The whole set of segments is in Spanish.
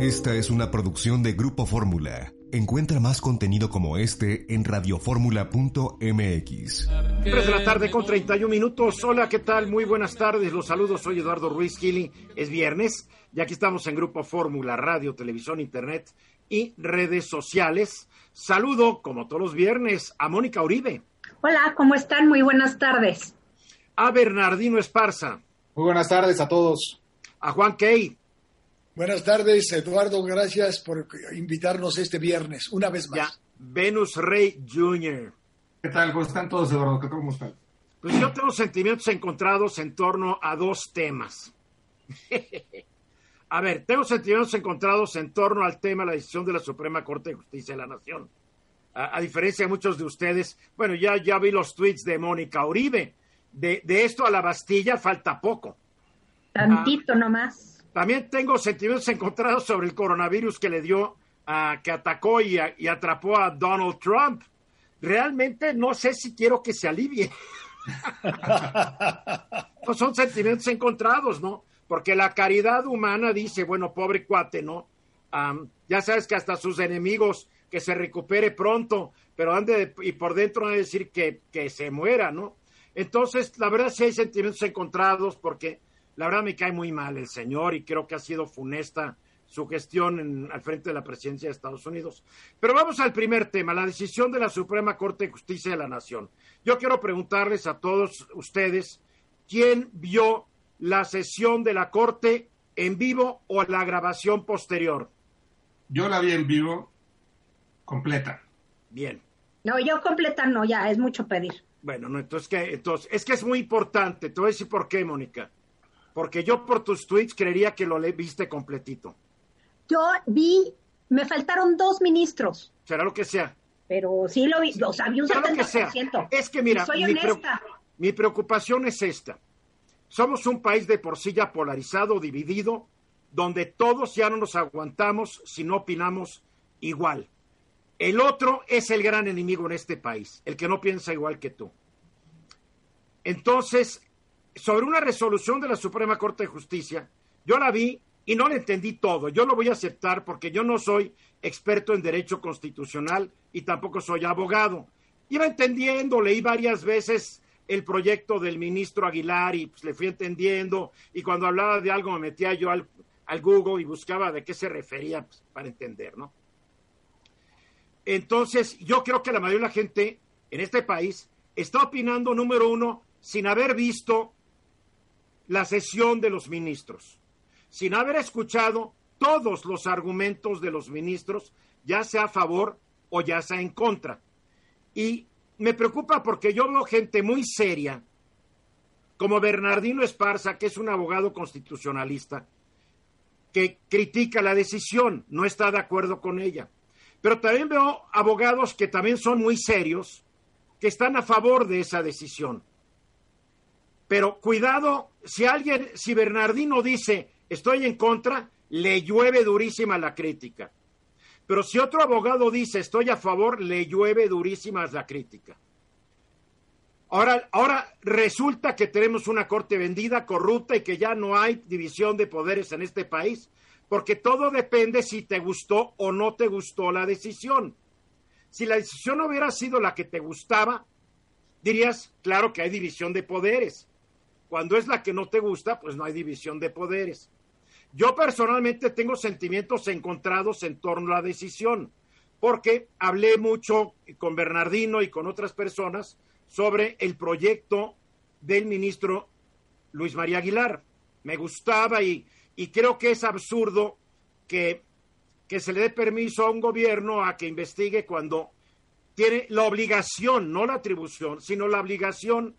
Esta es una producción de Grupo Fórmula. Encuentra más contenido como este en radioformula.mx. 3 de la tarde con 31 minutos. Hola, ¿qué tal? Muy buenas tardes. Los saludos. Soy Eduardo Ruiz Gili. Es viernes y aquí estamos en Grupo Fórmula, radio, televisión, internet y redes sociales. Saludo, como todos los viernes, a Mónica Uribe. Hola, ¿cómo están? Muy buenas tardes. A Bernardino Esparza. Muy buenas tardes a todos. A Juan Key. Buenas tardes, Eduardo. Gracias por invitarnos este viernes, una vez más. Ya, Venus Rey Jr. ¿Qué tal? ¿Cómo están todos, Eduardo? ¿Cómo están? Pues yo tengo sentimientos encontrados en torno a dos temas. a ver, tengo sentimientos encontrados en torno al tema de la decisión de la Suprema Corte de Justicia de la Nación. A, a diferencia de muchos de ustedes, bueno, ya, ya vi los tweets de Mónica Uribe. De, de esto a la Bastilla falta poco. Tantito nomás. También tengo sentimientos encontrados sobre el coronavirus que le dio, a que atacó y, atrapó a Donald Trump. Realmente no sé si quiero que se alivie. no son sentimientos encontrados, ¿no? Porque la caridad humana dice, bueno, pobre cuate, ¿no? Am, ya sabes que hasta sus enemigos que se recupere pronto, pero ande de- y por dentro van a decir que, que se muera, ¿no? Entonces, la verdad sí hay sentimientos encontrados porque la verdad me cae muy mal el señor y creo que ha sido funesta su gestión en- al frente de la presidencia de Estados Unidos. Pero vamos al primer tema, la decisión de la Suprema Corte de Justicia de la Nación. Yo quiero preguntarles a todos ustedes, ¿quién vio la sesión de la Corte en vivo o la grabación posterior? Yo la vi en vivo completa. Bien. No, yo completa no, ya, es mucho pedir. Bueno, no, entonces, ¿qué? entonces es que es muy importante. Te voy a decir por qué, Mónica. Porque yo por tus tweets creería que lo le viste completito. Yo vi, me faltaron dos ministros, Será lo que sea. pero sí lo vi, o sea, vi un Sea lo que sea. 70%. Es que mira, Soy mi, mi preocupación es esta. Somos un país de por sí ya polarizado, dividido, donde todos ya no nos aguantamos si no opinamos igual. El otro es el gran enemigo en este país, el que no piensa igual que tú. Entonces, sobre una resolución de la Suprema Corte de Justicia, yo la vi y no la entendí todo. Yo lo voy a aceptar porque yo no soy experto en derecho constitucional y tampoco soy abogado. Iba entendiendo, leí varias veces el proyecto del ministro Aguilar y pues, le fui entendiendo y cuando hablaba de algo me metía yo al, al Google y buscaba de qué se refería pues, para entender, ¿no? Entonces, yo creo que la mayoría de la gente en este país está opinando, número uno, sin haber visto la sesión de los ministros, sin haber escuchado todos los argumentos de los ministros, ya sea a favor o ya sea en contra. Y me preocupa porque yo veo gente muy seria, como Bernardino Esparza, que es un abogado constitucionalista, que critica la decisión, no está de acuerdo con ella. Pero también veo abogados que también son muy serios, que están a favor de esa decisión. Pero cuidado, si alguien, si Bernardino dice estoy en contra, le llueve durísima la crítica. Pero si otro abogado dice estoy a favor, le llueve durísima la crítica. Ahora, ahora resulta que tenemos una corte vendida, corrupta y que ya no hay división de poderes en este país, porque todo depende si te gustó o no te gustó la decisión. Si la decisión hubiera sido la que te gustaba, dirías, claro que hay división de poderes. Cuando es la que no te gusta, pues no hay división de poderes. Yo personalmente tengo sentimientos encontrados en torno a la decisión, porque hablé mucho con Bernardino y con otras personas sobre el proyecto del ministro Luis María Aguilar. Me gustaba y, y creo que es absurdo que, que se le dé permiso a un gobierno a que investigue cuando tiene la obligación, no la atribución, sino la obligación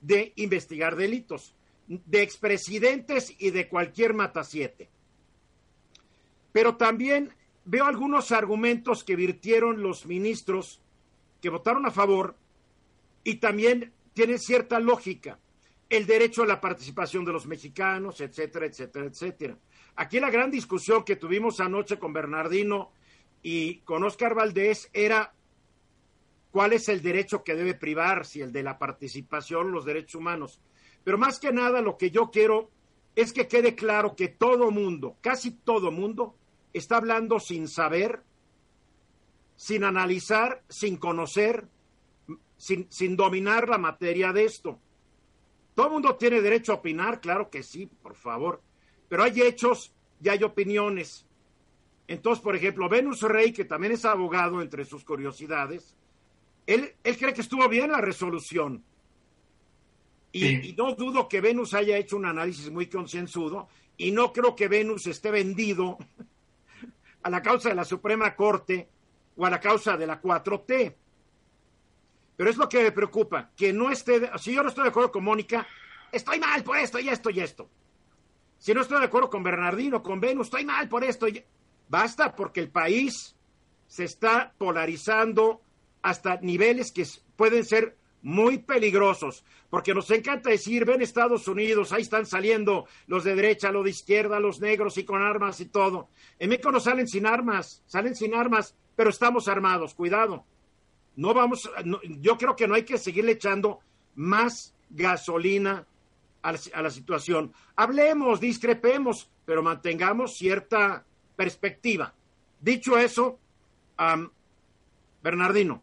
de investigar delitos de expresidentes y de cualquier matasiete. Pero también veo algunos argumentos que virtieron los ministros que votaron a favor y también tienen cierta lógica. El derecho a la participación de los mexicanos, etcétera, etcétera, etcétera. Aquí la gran discusión que tuvimos anoche con Bernardino y con Oscar Valdés era cuál es el derecho que debe privar, si el de la participación, los derechos humanos. Pero más que nada lo que yo quiero es que quede claro que todo mundo, casi todo mundo, está hablando sin saber, sin analizar, sin conocer, sin, sin dominar la materia de esto. ¿Todo mundo tiene derecho a opinar? Claro que sí, por favor. Pero hay hechos y hay opiniones. Entonces, por ejemplo, Venus Rey, que también es abogado entre sus curiosidades, él, él cree que estuvo bien la resolución. Y, Sí. y no dudo que Venus haya hecho un análisis muy concienzudo y no creo que Venus esté vendido a la causa de la Suprema Corte o a la causa de la 4T. Pero es lo que me preocupa, que no esté, si yo no estoy de acuerdo con Mónica, estoy mal por esto y esto y esto. Si no estoy de acuerdo con Bernardino, con Venus, estoy mal por esto. y- Basta porque el país se está polarizando hasta niveles que pueden ser muy peligrosos, porque nos encanta decir, ven Estados Unidos, ahí están saliendo los de derecha, los de izquierda, los negros y con armas y todo. En México no salen sin armas, salen sin armas, pero estamos armados, cuidado. No vamos, yo creo que no hay que seguirle echando más gasolina a la, a la situación. Hablemos, discrepemos, pero mantengamos cierta perspectiva. Dicho eso, am, Bernardino,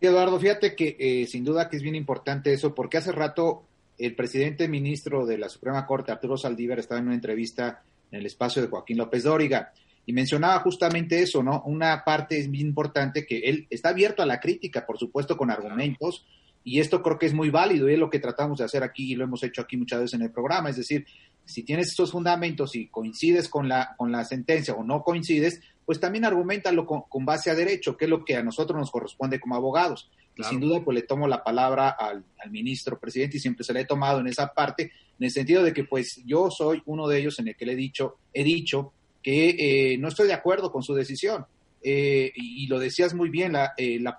Eduardo, fíjate que eh, sin duda que es bien importante eso, porque hace rato el presidente ministro de la Suprema Corte, Arturo Saldívar, estaba en una entrevista en el espacio de Joaquín López Dóriga y mencionaba justamente eso, ¿no? Una parte es bien importante que él está abierto a la crítica, por supuesto, con argumentos, y esto creo que es muy válido y es lo que tratamos de hacer aquí y lo hemos hecho aquí muchas veces en el programa, es decir, si tienes estos fundamentos y coincides con la, con la sentencia o no coincides, pues también argumentalo con, con base a derecho, que es lo que a nosotros nos corresponde como abogados. Claro. Y sin duda, pues le tomo la palabra al, al ministro presidente y siempre se le he tomado en esa parte, en el sentido de que pues yo soy uno de ellos en el que le he dicho, he dicho que eh, no estoy de acuerdo con su decisión. Eh, y, y lo decías muy bien, la, eh, la,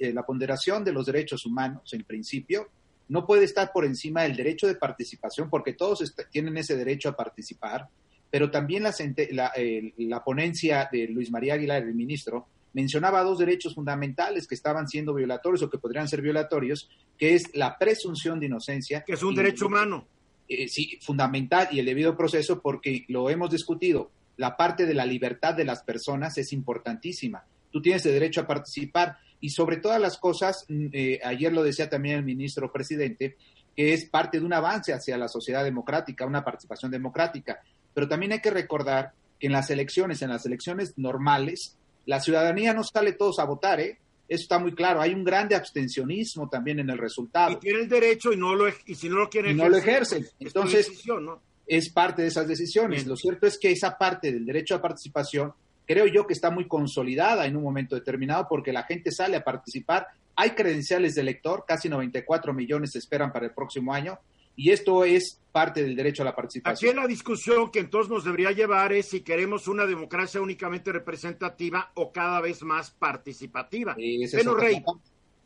eh, la ponderación de los derechos humanos, en principio, no puede estar por encima del derecho de participación, porque todos tienen ese derecho a participar, pero también la, la, eh, la ponencia de Luis María Aguilar, el ministro, mencionaba dos derechos fundamentales que estaban siendo violatorios o que podrían ser violatorios, que es la presunción de inocencia. que es un y- derecho humano. eh, sí, fundamental y el debido proceso porque lo hemos discutido. La parte de la libertad de las personas es importantísima. Tú tienes el derecho a participar y sobre todas las cosas, mm, eh, ayer lo decía también el ministro presidente, que es parte de un avance hacia la sociedad democrática, una participación democrática. Pero también hay que recordar que en las elecciones, en las elecciones normales, la ciudadanía no sale todos a votar, ¿eh? Eso está muy claro. Hay un grande abstencionismo también en el resultado. Y tiene el derecho y no lo y si no lo quiere Y no lo ejercen. es Entonces, decisión, ¿no? es parte de esas decisiones. Bien. Lo cierto es que esa parte del derecho a participación creo yo que está muy consolidada en un momento determinado porque la gente sale a participar. Hay credenciales de elector, casi 94 millones se esperan para el próximo año y esto es parte del derecho a la Aquí participación. la discusión que entonces nos debería llevar es si queremos una democracia únicamente representativa o cada vez más participativa. Otra Rey.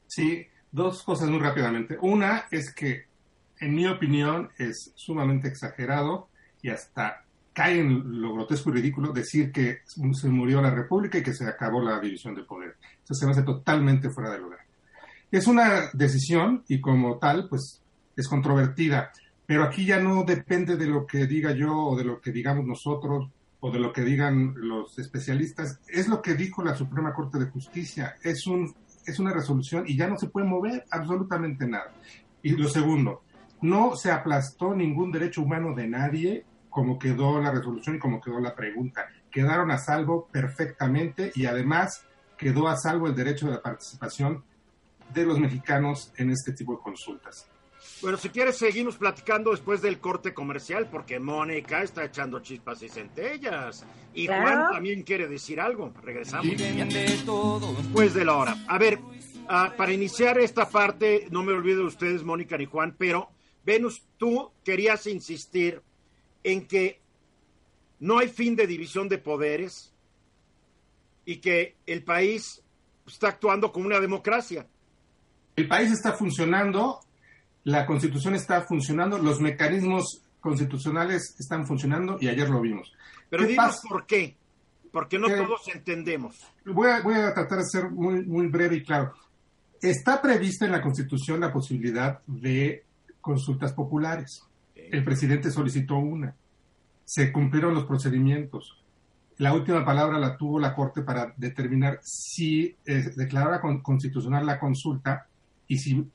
Sí, dos cosas muy rápidamente. Una es que, en mi opinión, es sumamente exagerado y hasta cae en lo grotesco y ridículo decir que se murió la República y que se acabó la división de poder. Eso se me hace totalmente fuera de lugar. Es una decisión y como tal, pues es controvertida, pero aquí ya no depende de lo que diga yo o de lo que digamos nosotros o de lo que digan los especialistas. Es lo que dijo la Suprema Corte de Justicia. Es un es una resolución y ya no se puede mover absolutamente nada. Y lo segundo, no se aplastó ningún derecho humano de nadie como quedó la resolución y como quedó la pregunta. Quedaron a salvo perfectamente y además quedó a salvo el derecho de la participación de los mexicanos en este tipo de consultas. Bueno, si quieres seguimos platicando después del corte comercial porque Mónica está echando chispas y centellas. Y Claro. Juan también quiere decir algo. Regresamos. después de la hora. A ver, ah, para iniciar esta parte, no me olvido de ustedes, Mónica ni Juan, pero Venus, tú querías insistir en que no hay fin de división de poderes y que el país está actuando como una democracia. El país está funcionando, la constitución está funcionando, los mecanismos constitucionales están funcionando y ayer lo vimos. Pero ¿Qué dinos pasa? por qué, porque no todos entendemos. Voy a, voy a tratar de ser muy, muy breve y claro. Está prevista en la Constitución la posibilidad de consultas populares. El presidente solicitó una. Se cumplieron los procedimientos. la última palabra la tuvo la Corte para determinar si eh, declaraba con, constitucional la consulta y si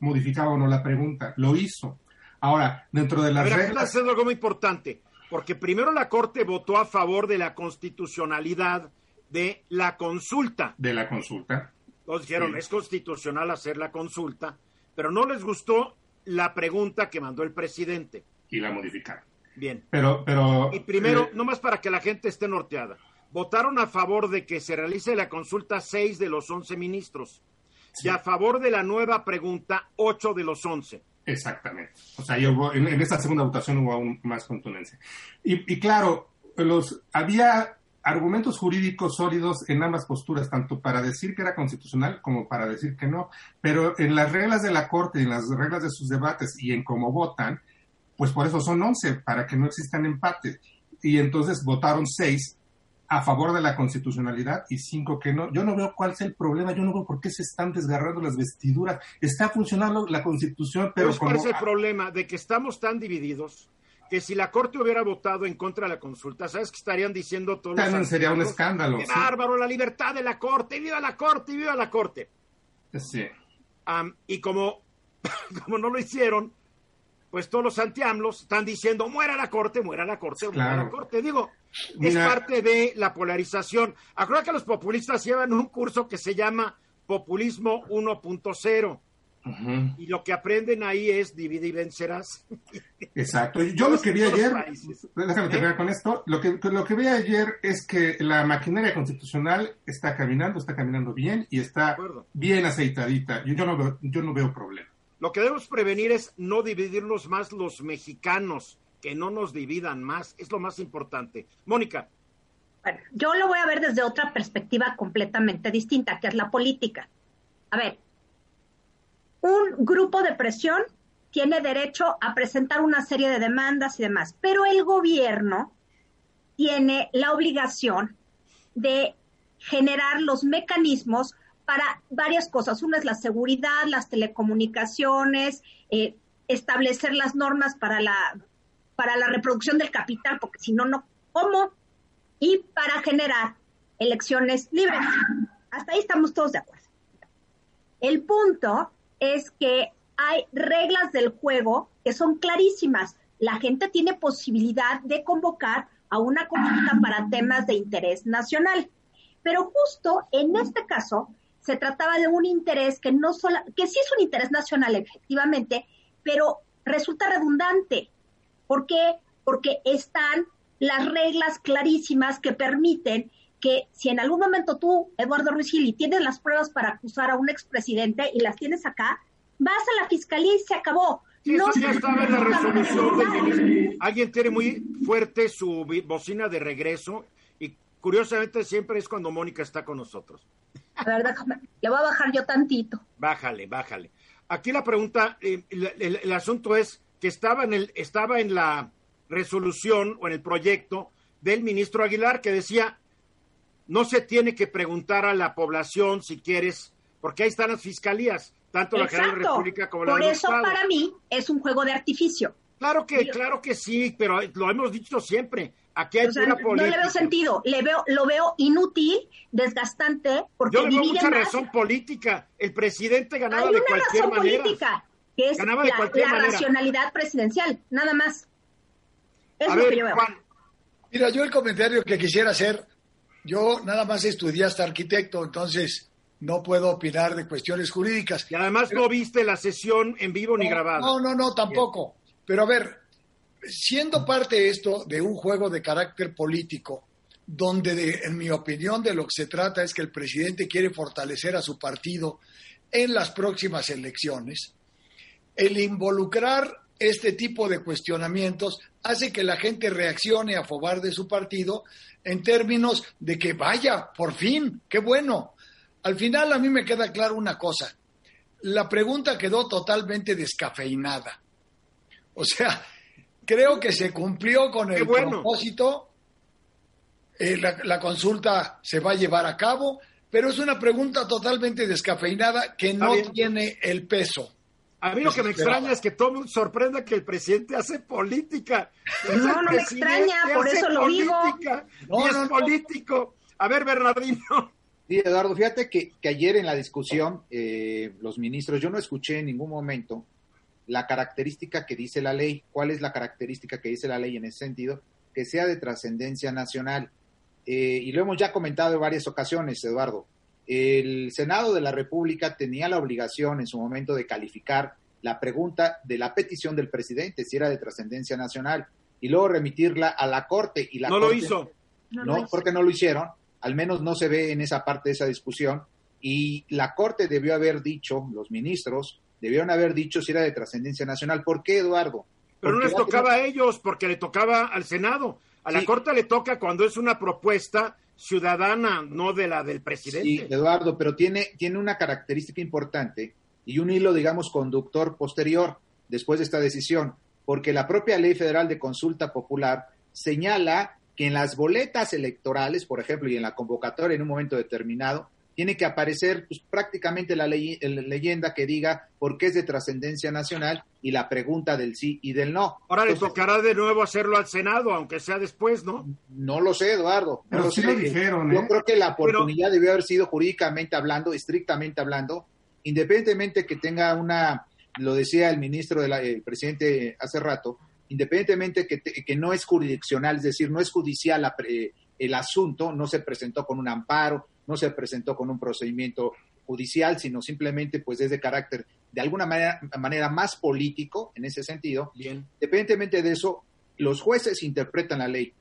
modificaba o no la pregunta. Lo hizo. Ahora, dentro de las A ver, aquí reglas... está haciendo algo muy importante, porque primero la Corte votó a favor de la constitucionalidad de la consulta. De la consulta. Entonces dijeron, Sí. es constitucional hacer la consulta, pero no les gustó la pregunta que mandó el presidente. Y la modificaron. Bien. Pero, pero... Y primero, eh, nomás para que la gente esté norteada, votaron a favor de que se realice la consulta seis de los once ministros y a favor de la nueva pregunta ocho de los once. Exactamente. O sea, yo en, en esta segunda votación hubo aún más contundencia. Y, y claro, los, había argumentos jurídicos sólidos en ambas posturas, tanto para decir que era constitucional como para decir que no. Pero en las reglas de la Corte, en las reglas de sus debates y en cómo votan, pues por eso son 11, para que no existan empates. Y entonces votaron 6 a favor de la constitucionalidad y 5 que no. Yo no veo cuál es el problema, yo no veo por qué se están desgarrando las vestiduras. Está funcionando la constitución, pero Pero ¿Cuál es el problema? De que estamos tan divididos que si la Corte hubiera votado en contra de la consulta, ¿sabes qué estarían diciendo todos los También sería un escándalo. ¡Qué sí. bárbaro! La libertad de la Corte, ¡viva la Corte, viva la Corte! Sí. Am, y como, como no lo hicieron, pues todos los antiamlos están diciendo muera la corte, muera la corte, muera la corte. Digo, es parte de la polarización. Acuérdate que los populistas llevan un curso que se llama Populismo 1.0 Ujú, y lo que aprenden ahí es divide y vencerás. Exacto. Yo lo que vi ayer, déjame terminar con esto, lo que, lo que vi ayer es que la maquinaria constitucional está caminando, está caminando bien y está bien aceitadita. Yo, yo no veo, yo no veo problema. Lo que debemos prevenir es no dividirnos más los mexicanos, que no nos dividan más, es lo más importante. Mónica, Bueno, yo lo voy a ver desde otra perspectiva completamente distinta, que es la política. A ver, un grupo de presión tiene derecho a presentar una serie de demandas y demás, pero el gobierno tiene la obligación de generar los mecanismos para varias cosas. Una es la seguridad, las telecomunicaciones, eh, establecer las normas para la, para la reproducción del capital, porque si no, no, ¿cómo? Y para generar elecciones libres. Hasta ahí estamos todos de acuerdo. El punto es que hay reglas del juego que son clarísimas. La gente tiene posibilidad de convocar a una consulta para temas de interés nacional. Pero justo en este caso se trataba de un interés que no solo, que sí es un interés nacional efectivamente, pero resulta redundante. ¿Por qué? Porque están las reglas clarísimas que permiten que si en algún momento tú, Eduardo Ruiz Gili, tienes las pruebas para acusar a un expresidente y las tienes acá, vas a la fiscalía y se acabó. Sí, eso ya estaba en la resolución. Alguien tiene muy fuerte su bocina de regreso y curiosamente siempre es cuando Mónica está con nosotros. A ver, déjame, le voy a bajar yo tantito. Bájale, bájale. Aquí la pregunta, eh, el, el- el asunto es que estaba en, el, estaba en la resolución o en el proyecto del ministro Aguilar que decía, no se tiene que preguntar a la población si quieres, porque ahí están las fiscalías, tanto la General de la Exacto. República como la Por eso para mí es un juego de artificio. Claro que, claro que sí, pero lo hemos dicho siempre. Aquí hay O sea, pura no política. le veo sentido, le veo, lo veo inútil, desgastante, porque Yo le veo divide mucha más. razón política. El presidente ganaba Hay de cualquier manera. política, que es Ganaba de la, cualquier la manera. racionalidad presidencial, nada más. Es A lo que ver, yo veo. Juan, Mira, yo el comentario que quisiera hacer, yo nada más estudié hasta arquitecto, entonces no puedo opinar de cuestiones jurídicas. y además no viste la sesión en vivo ni grabada. No, no, no, tampoco. Pero a ver, siendo parte esto de un juego de carácter político, donde de- en mi opinión de lo que se trata es que el presidente quiere fortalecer a su partido en las próximas elecciones, el involucrar este tipo de cuestionamientos hace que la gente reaccione a favor de su partido en términos de que vaya, por fin, qué bueno. Al final a mí me queda claro una cosa, la pregunta quedó totalmente descafeinada. O sea, creo que se cumplió con el bueno. propósito, eh, la, la consulta se va a llevar a cabo, pero es una pregunta totalmente descafeinada que no tiene el peso A mí lo que me extraña es que todo el mundo sorprenda que el presidente hace política. No, no me extraña, por eso lo digo. No, y es político. A ver, Bernardino. Sí, Eduardo, fíjate que, que ayer en la discusión, eh, los ministros, yo no escuché en ningún momento la característica que dice la ley. ¿Cuál es la característica que dice la ley en ese sentido? Que sea de trascendencia nacional. Eh, y lo hemos ya comentado en varias ocasiones, Eduardo. El Senado de la República tenía la obligación en su momento de calificar la pregunta de la petición del presidente, si era de trascendencia nacional, y luego remitirla a la Corte. Y la no corte, lo hizo. No, no porque no lo hicieron, al menos no se ve en esa parte de esa discusión, y la Corte debió haber dicho, los ministros, debieron haber dicho si era de trascendencia nacional. ¿Por qué, Eduardo? Pero no les tocaba a ellos, porque le tocaba al Senado. A la. Corte le toca cuando es una propuesta ciudadana, no de la del presidente. Sí, Eduardo, pero tiene, tiene una característica importante y un hilo, digamos, conductor posterior después de esta decisión, porque la propia Ley Federal de Consulta Popular señala que en las boletas electorales, por ejemplo, y en la convocatoria en un momento determinado, tiene que aparecer pues, prácticamente la, ley- la leyenda que diga por qué es de trascendencia nacional y la pregunta del sí y del no. Ahora le tocará de nuevo hacerlo al Senado, aunque sea después, ¿no? No lo sé, Eduardo. No Pero lo sí sé. lo dijeron, Yo ¿eh? creo que la oportunidad debió haber sido jurídicamente hablando, estrictamente hablando, independientemente que tenga una, lo decía el ministro, del el presidente hace rato, independientemente que, te- que no es jurisdiccional, es decir, no es judicial la pre- el asunto, no se presentó con un amparo, no se presentó con un procedimiento judicial, sino simplemente pues es de carácter de alguna manera, manera más político en ese sentido. Bien. Independientemente de eso, los jueces interpretan la ley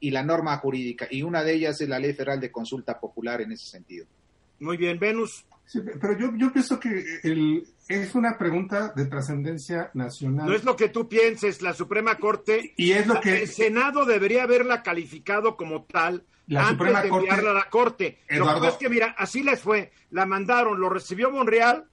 y la norma jurídica, y una de ellas es la Ley Federal de Consulta Popular en ese sentido. Muy bien, Venus. Sí, pero yo, yo pienso que el, es una pregunta de trascendencia nacional. No es lo que tú pienses, la Suprema Corte, y es lo que el Senado debería haberla calificado como tal La antes Suprema de Corte- enviarla a la Corte. Lo que es que, mira, así les fue. La mandaron, lo recibió Monreal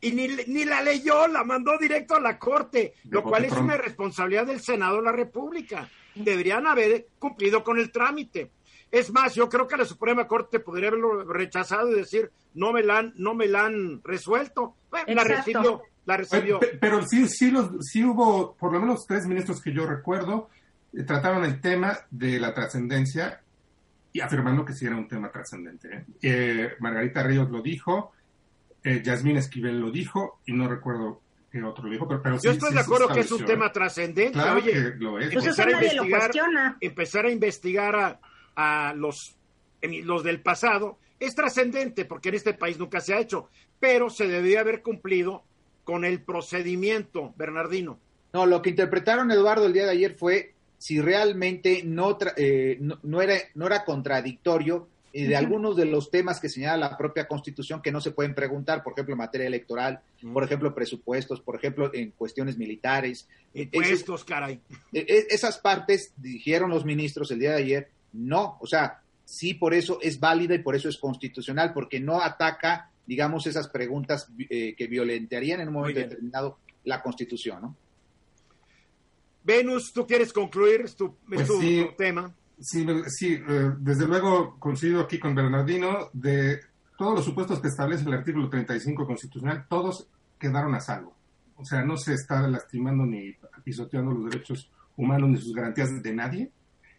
y ni, ni la leyó, la mandó directo a la Corte, lo cual es pronto. una responsabilidad del Senado de la República. Deberían haber cumplido con el trámite. Es más, yo creo que la Suprema Corte podría haberlo rechazado y decir, no me la han, no me la han resuelto. Bueno, la recibió, la recibió. Pe- Pero sí, sí, los, sí hubo, por lo menos tres ministros que yo recuerdo, eh, trataron el tema de la trascendencia y afirmando que sí era un tema trascendente. ¿eh? Eh, Margarita Ríos lo dijo, eh, Yasmín Esquivel lo dijo, y no recuerdo qué otro lo dijo, pero, pero sí, Yo estoy sí de acuerdo que es un tema trascendente. Claro Oye, que lo es. Pues eso empezar a investigar, cuestiona. empezar a investigar a, a los, los del pasado es trascendente porque en este país nunca se ha hecho, pero se debería haber cumplido con el procedimiento, Bernardino. No, lo que interpretaron, Eduardo, el día de ayer fue si realmente no, tra- eh, no, no era, no era contradictorio eh, de algunos de los temas que señala la propia Constitución que no se pueden preguntar, por ejemplo, en materia electoral, por ejemplo, presupuestos, por ejemplo, en cuestiones militares. Eh, Impuestos, caray. Eh, esas partes, dijeron los ministros el día de ayer, no, o sea, sí por eso es válida y por eso es constitucional, porque no ataca, digamos, esas preguntas eh, que violentarían en un momento determinado la Constitución, ¿no? Venus, ¿tú quieres concluir? Tu, es Pues tu- sí. tu tema. Sí, sí, eh, desde luego coincido aquí con Bernardino, de todos los supuestos que establece el artículo 35 constitucional, todos quedaron a salvo. O sea, no se está lastimando ni pisoteando los derechos humanos ni sus garantías de nadie.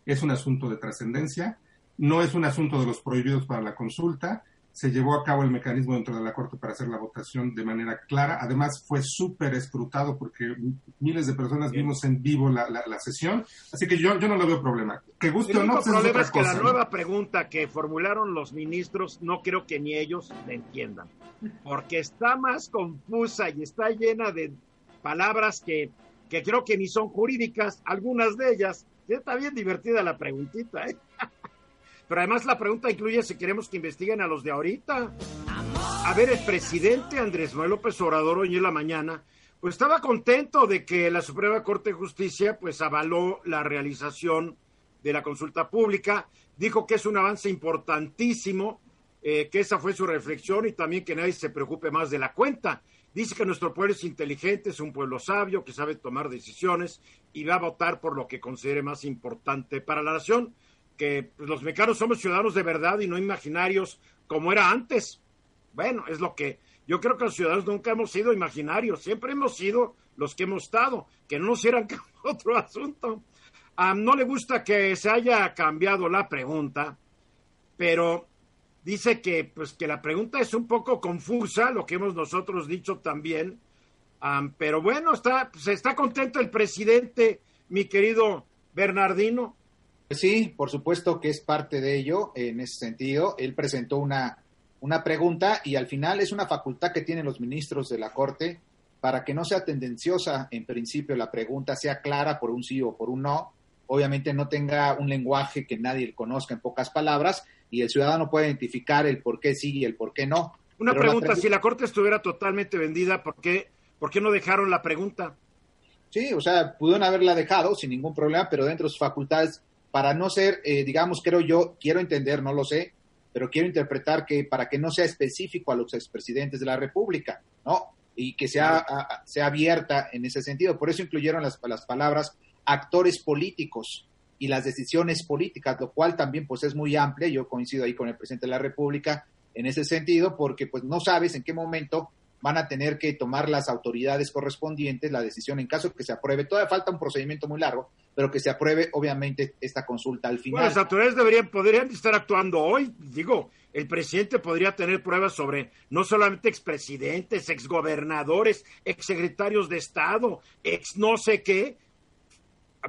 Es un asunto de trascendencia, no es un asunto de los prohibidos para la consulta. Se llevó a cabo el mecanismo dentro de la Corte para hacer la votación de manera clara. Además, fue súper escrutado porque miles de personas Bien. vimos en vivo la, la- la sesión. Así que yo, yo no lo veo problema. Que guste El o no, pues es problema otra es que cosa. la ¿no? nueva pregunta que formularon los ministros no creo que ni ellos la entiendan, porque está más confusa y está llena de palabras que, que creo que ni son jurídicas, algunas de ellas. Está bien divertida la preguntita, ¿eh? Pero además la pregunta incluye si queremos que investiguen a los de ahorita. A ver, el presidente Andrés Manuel López Obrador hoy en la mañana, pues estaba contento de que la Suprema Corte de Justicia pues avaló la realización de la consulta pública, dijo que es un avance importantísimo, eh, que esa fue su reflexión y también que nadie se preocupe más de la cuenta. Dice que nuestro pueblo es inteligente, es un pueblo sabio, que sabe tomar decisiones y va a votar por lo que considere más importante para la nación, que pues, los mexicanos somos ciudadanos de verdad y no imaginarios como era antes. Bueno, es lo que Yo creo que los ciudadanos nunca hemos sido imaginarios, siempre hemos sido los que hemos estado, que no nos hicieran otro asunto. no le gusta que se haya cambiado la pregunta, pero dice que, pues, que la pregunta es un poco confusa, lo que hemos nosotros dicho también. pero bueno, está, pues, está contento el presidente, mi querido Bernardino. Sí, por supuesto que es parte de ello en ese sentido. Él presentó una, una pregunta y al final es una facultad que tienen los ministros de la Corte para que no sea tendenciosa en principio la pregunta, sea clara por un sí o por un no. Obviamente no tenga un lenguaje que nadie conozca en pocas palabras y el ciudadano puede identificar el por qué sí y el por qué no. Una pregunta, si la Corte estuviera totalmente vendida, ¿por qué, ¿por qué no dejaron la pregunta? Sí, o sea, pudieron haberla dejado sin ningún problema, pero dentro de sus facultades, para no ser, eh, digamos, creo yo, quiero entender, no lo sé, pero quiero interpretar que para que no sea específico a los expresidentes de la República, ¿no? Y que sea, sea abierta en ese sentido. Por eso incluyeron las, las palabras actores políticos y las decisiones políticas, lo cual también pues es muy amplia. Yo coincido ahí con el presidente de la República en ese sentido, porque pues no sabes en qué momento van a tener que tomar las autoridades correspondientes la decisión en caso que se apruebe. Todavía falta un procedimiento muy largo, pero que se apruebe obviamente esta consulta al final. las autoridades deberían, podrían estar actuando hoy. Digo, el presidente podría tener pruebas sobre no solamente expresidentes, exgobernadores, exsecretarios de Estado, ex no sé qué.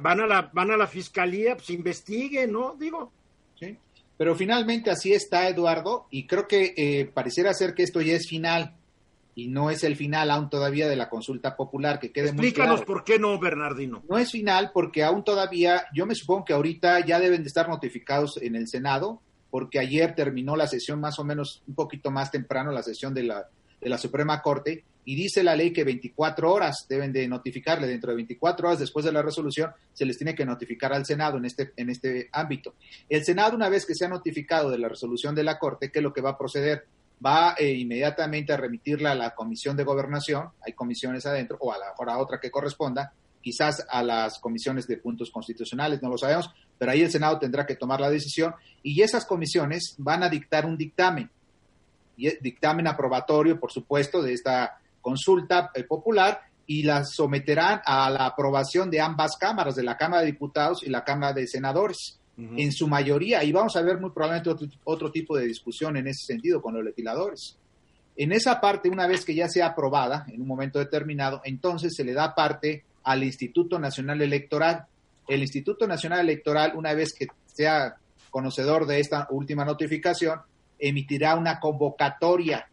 Van a la, van a la fiscalía, pues investiguen, ¿no? Digo. Sí. Pero finalmente así está, Eduardo, y creo que eh, pareciera ser que esto ya es final y no es el final aún todavía de la consulta popular, que quede Explícanos por qué no, Bernardino. No es final porque aún todavía, yo me supongo que ahorita ya deben de estar notificados en el Senado, porque ayer terminó la sesión más o menos un poquito más temprano, la sesión de la, de la Suprema Corte, y dice la ley que 24 horas deben de notificarle, dentro de 24 horas después de la resolución, se les tiene que notificar al Senado en este, en este ámbito. El Senado, una vez que se ha notificado de la resolución de la Corte, ¿qué es lo que va a proceder? va eh, inmediatamente a remitirla a la Comisión de Gobernación, hay comisiones adentro, o a la a otra que corresponda, quizás a las comisiones de puntos constitucionales, no lo sabemos, pero ahí el Senado tendrá que tomar la decisión y esas comisiones van a dictar un dictamen, dictamen aprobatorio, por supuesto, de esta consulta eh, popular y la someterán a la aprobación de ambas cámaras, de la Cámara de Diputados y la Cámara de Senadores en su mayoría, y vamos a ver muy probablemente otro, tipo de discusión en ese sentido con los legisladores. En esa parte, una vez que ya sea aprobada en un momento determinado, entonces se le da parte al Instituto Nacional Electoral. El Instituto Nacional Electoral, una vez que sea conocedor de esta última notificación, emitirá una convocatoria.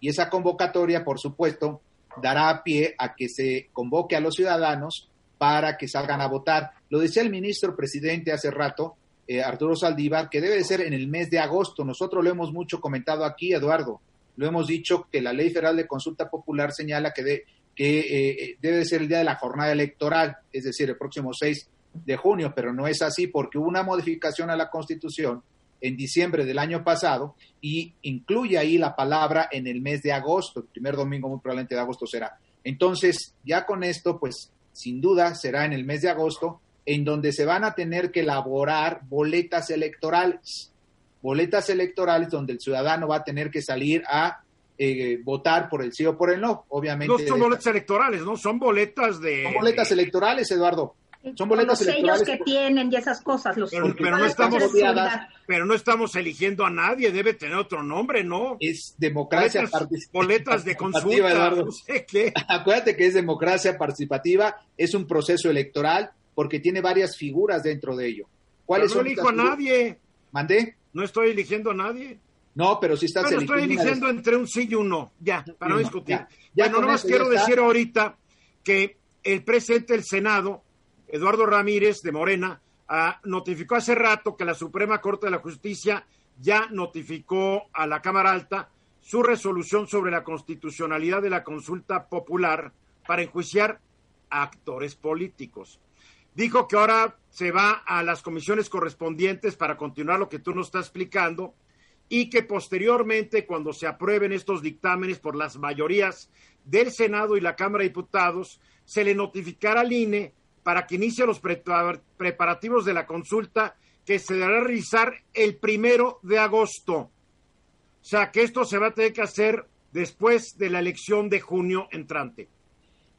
Y esa convocatoria, por supuesto, dará pie a que se convoque a los ciudadanos para que salgan a votar. Lo decía el ministro presidente hace rato, eh, Arturo Saldívar, que debe de ser en el mes de agosto. Nosotros lo hemos mucho comentado aquí, Eduardo. Lo hemos dicho que la Ley Federal de Consulta Popular señala que, que eh, debe ser el día de la jornada electoral, es decir, el próximo 6 de junio, pero no es así porque hubo una modificación a la Constitución en diciembre del año pasado y incluye ahí la palabra en el mes de agosto, el primer domingo muy probablemente de agosto será. Entonces, ya con esto, pues sin duda será en el mes de agosto, en donde se van a tener que elaborar boletas electorales. Boletas electorales donde el ciudadano va a tener que salir a eh, votar por el sí o por el no, obviamente. No son boletas electorales, ¿no? Son boletas de... Son boletas electorales, Eduardo. Son boletas los que tienen y esas cosas. Los pero, no estamos, pero no estamos eligiendo a nadie, debe tener otro nombre, ¿no? Es democracia participativa. Boletas de consulta, no sé qué. Acuérdate que es democracia participativa, es un proceso electoral porque tiene varias figuras dentro de ello. ¿Cuáles no elijo a nadie. ¿Mandé? No estoy eligiendo a nadie. No, pero si estás eligiendo. estoy eligiendo entre un sí y un no, ya, para no, discutir. Ya, bueno, más quiero decir ahorita que el presidente del Senado Eduardo Ramírez de Morena ah, notificó hace rato que la Suprema Corte de la Justicia ya notificó a la Cámara Alta su resolución sobre la constitucionalidad de la consulta popular para enjuiciar a actores políticos. Dijo que ahora se va a las comisiones correspondientes para continuar lo que tú nos estás explicando y que posteriormente, cuando se aprueben estos dictámenes por las mayorías del Senado y la Cámara de Diputados, se le notificará al INE para que inicie los preparativos de la consulta que se a realizar el primero de agosto. O sea que esto se va a tener que hacer después de la elección de junio entrante.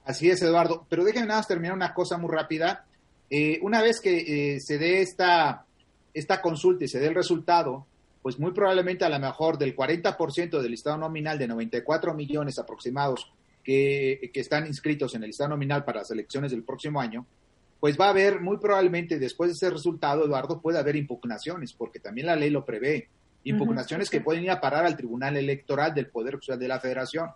Así es, Eduardo. Pero déjenme nada más terminar una cosa muy rápida. Eh, una vez que eh, se dé esta, esta consulta y se dé el resultado, pues muy probablemente a lo mejor del 40% del listado nominal de 94 millones aproximados que, que, están inscritos en el listado nominal para las elecciones del próximo año, pues va a haber muy probablemente después de ese resultado, Eduardo, puede haber impugnaciones, porque también la ley lo prevé. Impugnaciones uh -huh. que pueden ir a parar al Tribunal Electoral del Poder Judicial de la Federación.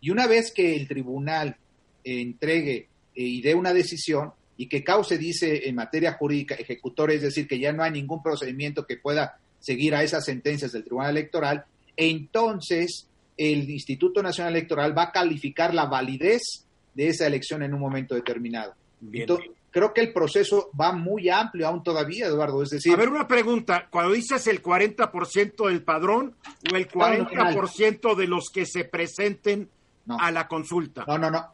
Y una vez que el tribunal entregue eh, y dé una decisión y que cause, dice en materia jurídica, ejecutor, es decir, que ya no hay ningún procedimiento que pueda seguir a esas sentencias del Tribunal Electoral, entonces el Instituto Nacional Electoral va a calificar la validez de esa elección en un momento determinado. Bien. Entonces, creo que el proceso va muy amplio aún todavía, Eduardo. Es decir, a ver, una pregunta. Cuando dices el 40% del padrón o el 40% de los que se presenten no. a la consulta. No, no, no.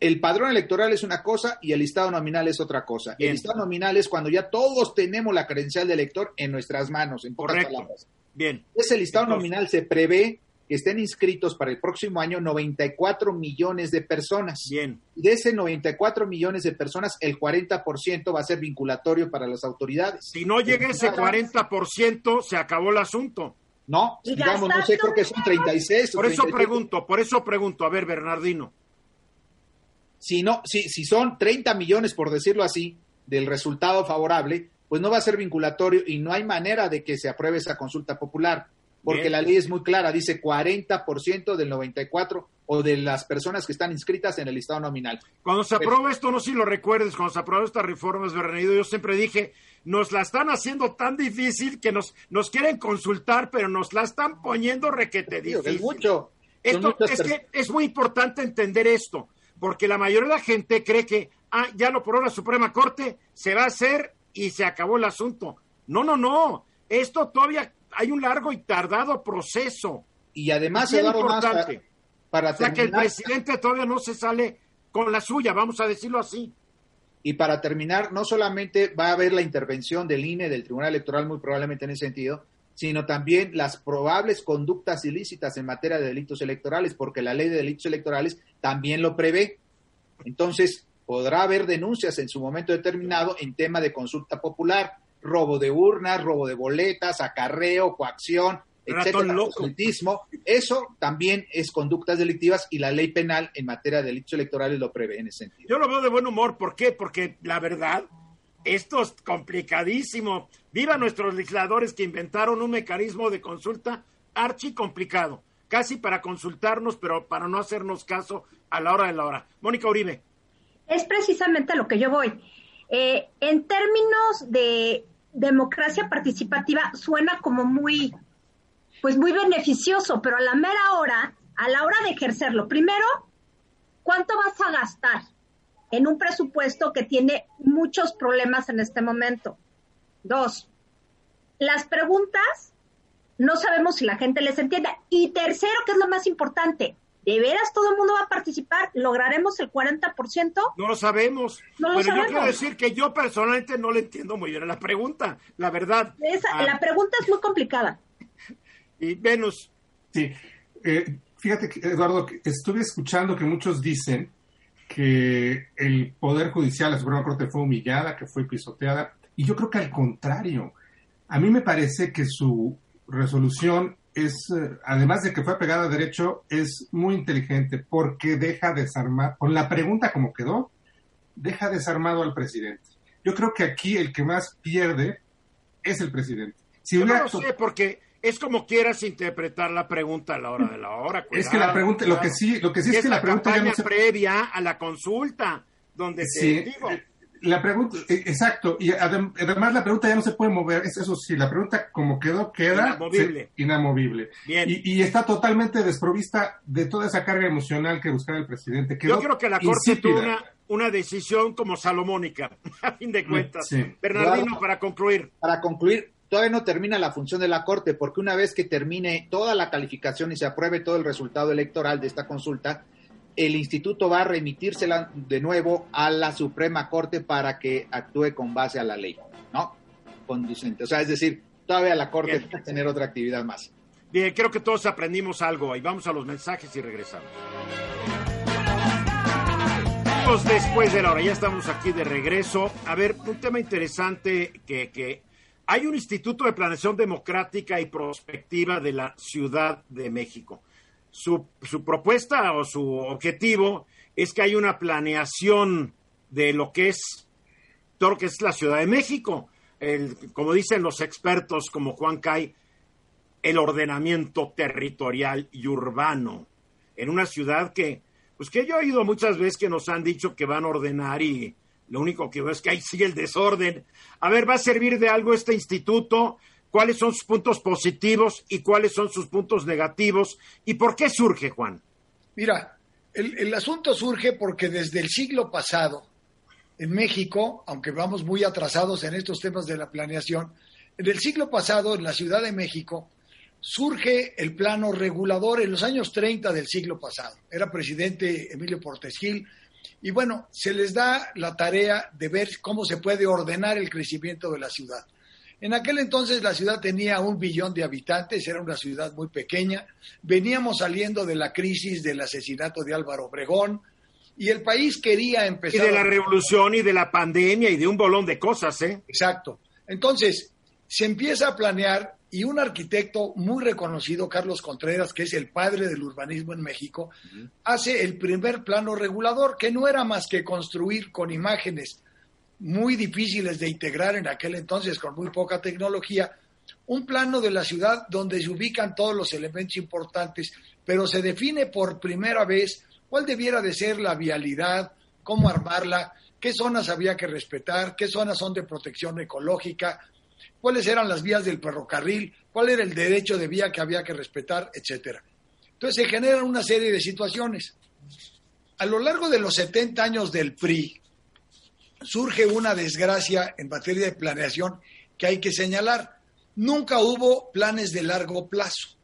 El padrón electoral es una cosa y el listado nominal es otra cosa. Bien. El listado nominal es cuando ya todos tenemos la credencial de elector en nuestras manos, en pocas Correcto. palabras. Bien. Ese listado Entonces, nominal se prevé que estén inscritos para el próximo año 94 millones de personas. Bien. De ese 94 millones de personas, el 40% va a ser vinculatorio para las autoridades. Si no llega ese 40%, se acabó el asunto. No, digamos, no sé, creo que son 36. Por eso 37. pregunto, por eso pregunto. A ver, Bernardino. Si, no, si, si son 30 millones, por decirlo así, del resultado favorable, pues no va a ser vinculatorio y no hay manera de que se apruebe esa consulta popular porque Bien. la ley es muy clara, dice 40% del 94 o de las personas que están inscritas en el listado nominal. Cuando se aprueba esto, no sé si lo recuerdes, cuando se aprobó estas reformas, Bernardo, yo siempre dije, nos la están haciendo tan difícil que nos, nos quieren consultar, pero nos la están poniendo requete difícil. Es mucho. Esto, es que es muy importante entender esto, porque la mayoría de la gente cree que, ah, ya lo aprobó la Suprema Corte, se va a hacer y se acabó el asunto. No, no, no. Esto todavía hay un largo y tardado proceso. Y además, es importante. Más para o sea, que el presidente todavía no se sale con la suya, vamos a decirlo así. Y para terminar, no solamente va a haber la intervención del INE, del Tribunal Electoral, muy probablemente en ese sentido, sino también las probables conductas ilícitas en materia de delitos electorales, porque la ley de delitos electorales también lo prevé. Entonces, podrá haber denuncias en su momento determinado en tema de consulta popular robo de urnas, robo de boletas, acarreo, coacción, etcétera. Eso también es conductas delictivas y la ley penal en materia de delitos electorales lo prevé en ese sentido. Yo lo veo de buen humor, ¿por qué? Porque la verdad, esto es complicadísimo. Viva nuestros legisladores que inventaron un mecanismo de consulta archi complicado, casi para consultarnos, pero para no hacernos caso a la hora de la hora. Mónica Uribe. Es precisamente a lo que yo voy. Eh, en términos de democracia participativa suena como muy, pues muy beneficioso, pero a la mera hora, a la hora de ejercerlo, primero, ¿cuánto vas a gastar en un presupuesto que tiene muchos problemas en este momento? Dos, las preguntas no sabemos si la gente les entiende. Y tercero, que es lo más importante, ¿De veras todo el mundo va a participar? ¿Lograremos el 40%? No lo sabemos. No lo Pero sabemos. yo quiero decir que yo personalmente no le entiendo muy bien a la pregunta, la verdad. Esa, Ah, La pregunta es muy complicada. Y Venus, Sí, eh, fíjate, que, Eduardo, que estuve escuchando que muchos dicen que el Poder Judicial, la Suprema Corte fue humillada, que fue pisoteada, y yo creo que al contrario, a mí me parece que su resolución es, eh, además de que fue pegada a derecho, es muy inteligente porque deja desarmar, con la pregunta como quedó, deja desarmado al presidente. Yo creo que aquí el que más pierde es el presidente. Si yo no lo sé porque es como quieras interpretar la pregunta a la hora de la hora. Es que la pregunta, lo que sí, lo que sí es, es que la pregunta ya campaña no se previa a la consulta, donde Sí, te digo, la pregunta, eh, exacto, y adem- además la pregunta ya no se puede mover, es eso sí, la pregunta como quedó, queda Inamovible. Bien. Y, y está totalmente desprovista de toda esa carga emocional que buscaba el presidente. Quedó yo creo que la Corte tuvo una, una decisión como salomónica, a fin de cuentas. Sí. Bernardino, Claro. para concluir. Para concluir, todavía no termina la función de la Corte, porque una vez que termine toda la calificación y se apruebe todo el resultado electoral de esta consulta, el instituto va a remitírsela de nuevo a la Suprema Corte para que actúe con base a la ley, ¿no? Conducente. O sea, es decir, todavía la Corte Bien. va a tener otra actividad más. Bien, creo que todos aprendimos algo hoy. Vamos a los mensajes y regresamos. Vamos después de la hora, ya estamos aquí de regreso. A ver, un tema interesante que, que hay un Instituto de Planeación Democrática y Prospectiva de la Ciudad de México. Su, su propuesta o su objetivo es que hay una planeación de lo que es todo lo que es la Ciudad de México. El, como dicen los expertos como Juan Cay, el ordenamiento territorial y urbano en una ciudad que, pues que yo he oído muchas veces que nos han dicho que van a ordenar y lo único que veo es que ahí sigue el desorden. A ver, ¿va a servir de algo este instituto? ¿Cuáles son sus puntos positivos y cuáles son sus puntos negativos? ¿Y por qué surge, Juan? Mira, el, el asunto surge porque desde el siglo pasado, en México, aunque vamos muy atrasados en estos temas de la planeación, en el siglo pasado, en la Ciudad de México, surge el plano regulador en los años 30 del siglo pasado. Era presidente Emilio Portes Gil y bueno, se les da la tarea de ver cómo se puede ordenar el crecimiento de la ciudad. En aquel entonces la ciudad tenía un billón de habitantes, era una ciudad muy pequeña, veníamos saliendo de la crisis del asesinato de Álvaro Obregón y el país quería empezar... Y de la revolución y de la pandemia y de un bolón de cosas, ¿eh? Exacto. Entonces, se empieza a planear y un arquitecto muy reconocido, Carlos Contreras, que es el padre del urbanismo en México, uh -huh. hace el primer plano regulador, que no era más que construir con imágenes muy difíciles de integrar en aquel entonces, con muy poca tecnología, un plano de la ciudad donde se ubican todos los elementos importantes, pero se define por primera vez cuál debiera de ser la vialidad, cómo armarla, qué zonas había que respetar, qué zonas son de protección ecológica, cuáles eran las vías del ferrocarril, cuál era el derecho de vía que había que respetar, etcétera. Entonces se generan una serie de situaciones. A lo largo de los 70 años del PRI, surge una desgracia en materia de planeación que hay que señalar. Nunca hubo planes de largo plazo.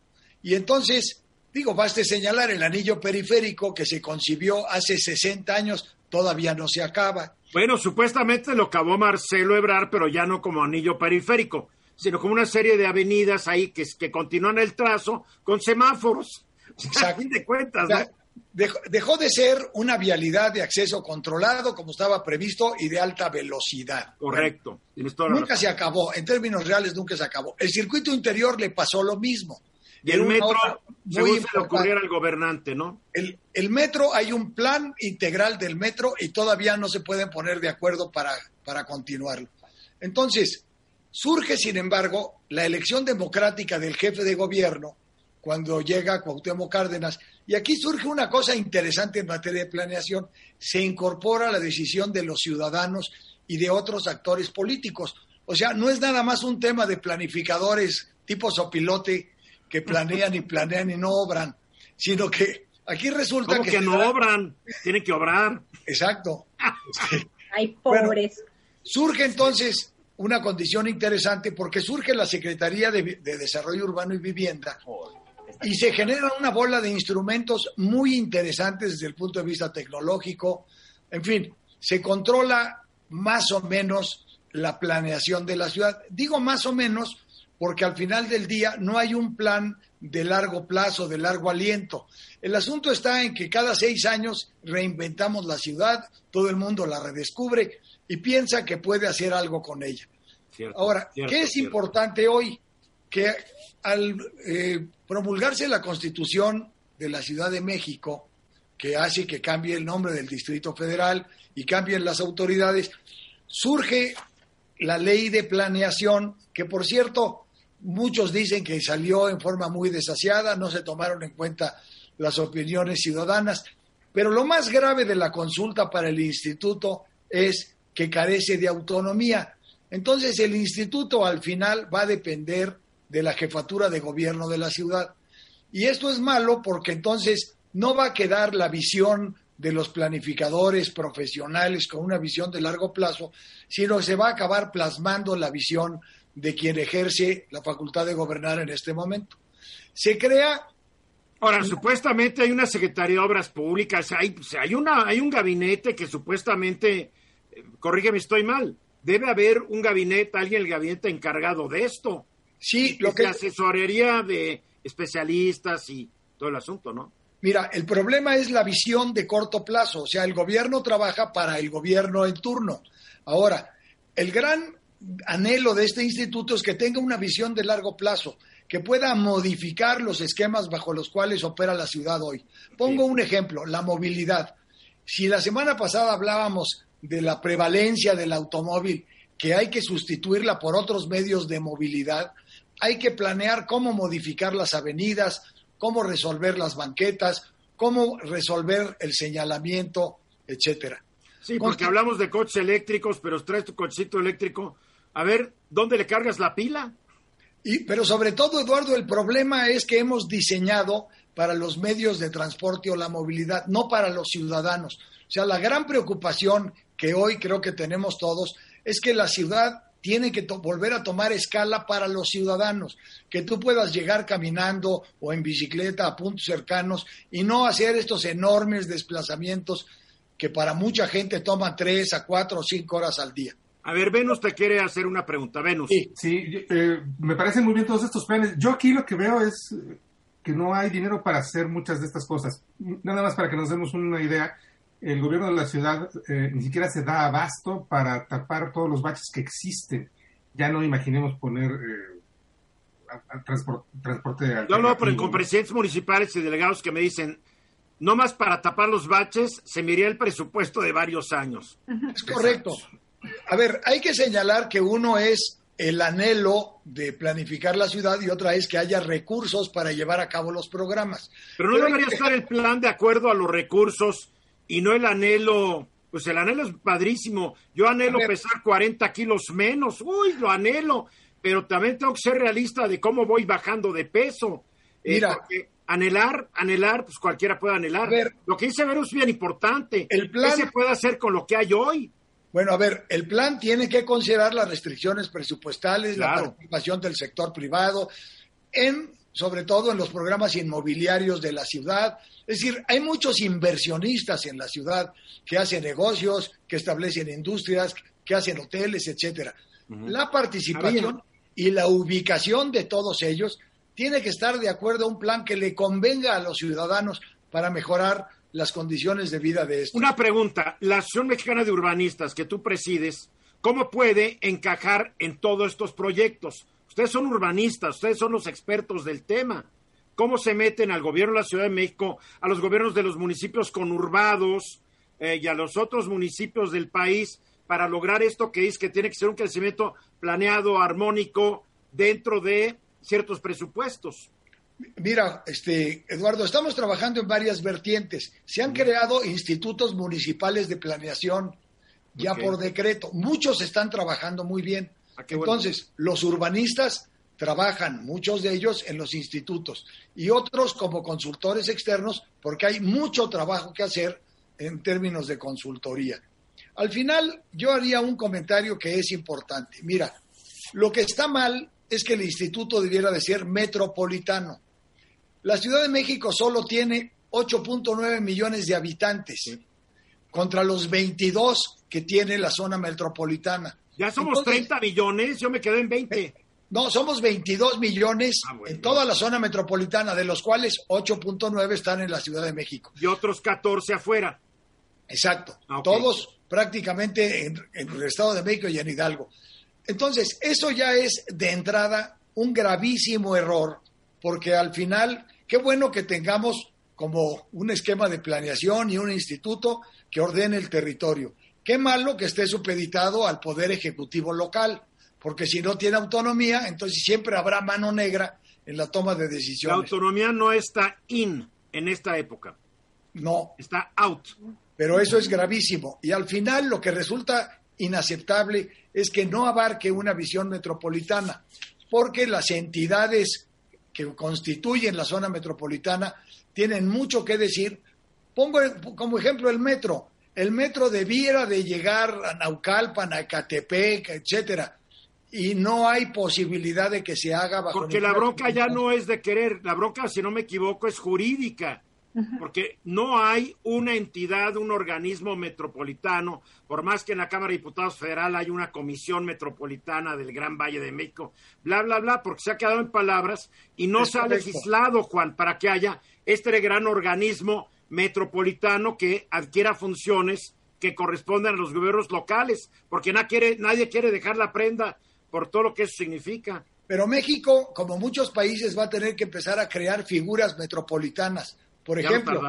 Y entonces, digo, basta señalar el anillo periférico que se concibió hace 60 años, todavía no se acaba. Bueno, supuestamente lo acabó Marcelo Ebrar, pero ya no como anillo periférico, sino como una serie de avenidas ahí que, que continúan el trazo con semáforos. Exacto. De cuentas, o sea, ¿no? Dejó, dejó, de ser una vialidad de acceso controlado, como estaba previsto, y de alta velocidad. Correcto. Nunca se acabó, en términos reales nunca se acabó. El circuito interior le pasó lo mismo. Y el metro, según se le ocurriera al gobernante, ¿no? El, el, metro, hay un plan integral del metro y todavía no se pueden poner de acuerdo para, para continuarlo. Entonces, surge, sin embargo, la elección democrática del jefe de gobierno cuando llega Cuauhtémoc Cárdenas. Y aquí surge una cosa interesante en materia de planeación. Se incorpora la decisión de los ciudadanos y de otros actores políticos. O sea, no es nada más un tema de planificadores tipo sopilote que planean y planean y no obran, sino que aquí resulta ¿Cómo que... que no da... obran, tienen que obrar. Exacto. Ay, pobres. Bueno, surge entonces una condición interesante porque surge la Secretaría de, de Desarrollo Urbano y Vivienda y se genera una bola de instrumentos muy interesantes desde el punto de vista tecnológico. En fin, se controla más o menos la planeación de la ciudad. Digo más o menos porque al final del día no hay un plan de largo plazo, de largo aliento. El asunto está en que cada seis años reinventamos la ciudad, todo el mundo la redescubre y piensa que puede hacer algo con ella. Cierto, Ahora, cierto, ¿qué es cierto. importante hoy? Que al eh, promulgarse la constitución de la Ciudad de México, que hace que cambie el nombre del Distrito Federal y cambien las autoridades, surge la ley de planeación, que por cierto, muchos dicen que salió en forma muy desasiada, no se tomaron en cuenta las opiniones ciudadanas, pero lo más grave de la consulta para el instituto es que carece de autonomía. Entonces el instituto al final va a depender de la jefatura de gobierno de la ciudad. Y esto es malo porque entonces no va a quedar la visión de los planificadores profesionales con una visión de largo plazo, sino se va a acabar plasmando la visión de quien ejerce la facultad de gobernar en este momento. Se crea. Ahora, supuestamente hay una Secretaría de Obras Públicas, hay, hay, una, hay un gabinete que supuestamente, corrígeme, estoy mal, debe haber un gabinete, alguien el gabinete encargado de esto. Sí, lo que. La asesorería de especialistas y todo el asunto, ¿no? Mira, el problema es la visión de corto plazo, o sea, el gobierno trabaja para el gobierno en turno. Ahora, el gran anhelo de este instituto es que tenga una visión de largo plazo, que pueda modificar los esquemas bajo los cuales opera la ciudad hoy. Pongo un ejemplo, la movilidad. Si la semana pasada hablábamos de la prevalencia del automóvil, que hay que sustituirla por otros medios de movilidad, hay que planear cómo modificar las avenidas, cómo resolver las banquetas, cómo resolver el señalamiento, etcétera. Sí, porque hablamos de coches eléctricos, pero traes tu cochecito eléctrico. A ver, ¿dónde le cargas la pila? Y, pero sobre todo, Eduardo, el problema es que hemos diseñado para los medios de transporte o la movilidad, no para los ciudadanos. O sea, la gran preocupación que hoy creo que tenemos todos es que la ciudad tiene que volver a tomar escala para los ciudadanos, que tú puedas llegar caminando o en bicicleta a puntos cercanos y no hacer estos enormes desplazamientos que para mucha gente toman tres a cuatro o cinco horas al día. A ver, Venus te quiere hacer una pregunta. Venus. Sí, eh, me parecen muy bien todos estos planes. Yo aquí lo que veo es que no hay dinero para hacer muchas de estas cosas. Nada más para que nos demos una idea el gobierno de la ciudad eh, ni siquiera se da abasto para tapar todos los baches que existen. Ya no imaginemos poner eh, transporte, transporte Yo hablo con presidentes municipales y delegados que me dicen, no más para tapar los baches se me el presupuesto de varios años. Es correcto. A ver, hay que señalar que uno es el anhelo de planificar la ciudad y otra es que haya recursos para llevar a cabo los programas. Pero no debería estar el plan de acuerdo a los recursos y no el anhelo, pues el anhelo es padrísimo. Yo anhelo pesar 40 kilos menos, uy, lo anhelo, pero también tengo que ser realista de cómo voy bajando de peso. Eh, Mira, anhelar, anhelar, pues cualquiera puede anhelar. lo que dice Vero es bien importante. El plan, ¿Qué se puede hacer con lo que hay hoy? Bueno, a ver, el plan tiene que considerar las restricciones presupuestales, la participación del sector privado, en sobre todo en los programas inmobiliarios de la ciudad. Es decir, hay muchos inversionistas en la ciudad que hacen negocios, que establecen industrias, que hacen hoteles, etcétera. La participación y la ubicación de todos ellos tiene que estar de acuerdo a un plan que le convenga a los ciudadanos para mejorar las condiciones de vida de estos. Una pregunta, la Asociación Mexicana de Urbanistas que tú presides, ¿cómo puede encajar en todos estos proyectos? Ustedes son urbanistas, ustedes son los expertos del tema. ¿Cómo se meten al gobierno de la Ciudad de México, a los gobiernos de los municipios conurbados eh, y a los otros municipios del país para lograr esto que dice que tiene que ser un crecimiento planeado, armónico, dentro de ciertos presupuestos? Mira, este, Eduardo, estamos trabajando en varias vertientes. Se han creado institutos municipales de planeación ya por decreto. Muchos están trabajando muy bien. Ah, Entonces, los urbanistas trabajan, muchos de ellos, en los institutos y otros como consultores externos, porque hay mucho trabajo que hacer en términos de consultoría. Al final, yo haría un comentario que es importante. Mira, lo que está mal es que el instituto debiera de ser metropolitano. La Ciudad de México solo tiene 8.9 millones de habitantes contra los 22 que tiene la zona metropolitana. Ya somos 30 millones, yo me quedé en 20. Eh, no, somos 22 millones ah, en toda la zona metropolitana, de los cuales 8.9 están en la Ciudad de México. Y otros 14 afuera. Exacto. Ah, Todos prácticamente en, en, el Estado de México y en Hidalgo. Entonces, eso ya es de entrada un gravísimo error, porque al final, qué bueno que tengamos como un esquema de planeación y un instituto que ordene el territorio. Qué malo que esté supeditado al Poder Ejecutivo local, porque si no tiene autonomía, entonces siempre habrá mano negra en la toma de decisiones. La autonomía no está in en esta época. No. Está out. Pero eso es gravísimo. Y al final lo que resulta inaceptable es que no abarque una visión metropolitana, porque las entidades que constituyen la zona metropolitana tienen mucho que decir. Pongo como ejemplo el metro el metro debiera de llegar a Naucalpan, a Ecatepec, etcétera, y no hay posibilidad de que se haga bajo. Porque la bronca ya no es de querer, la bronca, si no me equivoco, es jurídica. porque no hay una entidad, un organismo metropolitano, por más que en la Cámara de Diputados Federal hay una comisión metropolitana del Gran Valle de México, bla, bla, bla, porque se ha quedado en palabras y no se ha legislado, Juan, para que haya este gran organismo metropolitano que adquiera funciones que corresponden a los gobiernos locales, porque nadie quiere, nadie quiere dejar la prenda por todo lo que eso significa. Pero México, como muchos países, va a tener que empezar a crear figuras metropolitanas. Por ejemplo,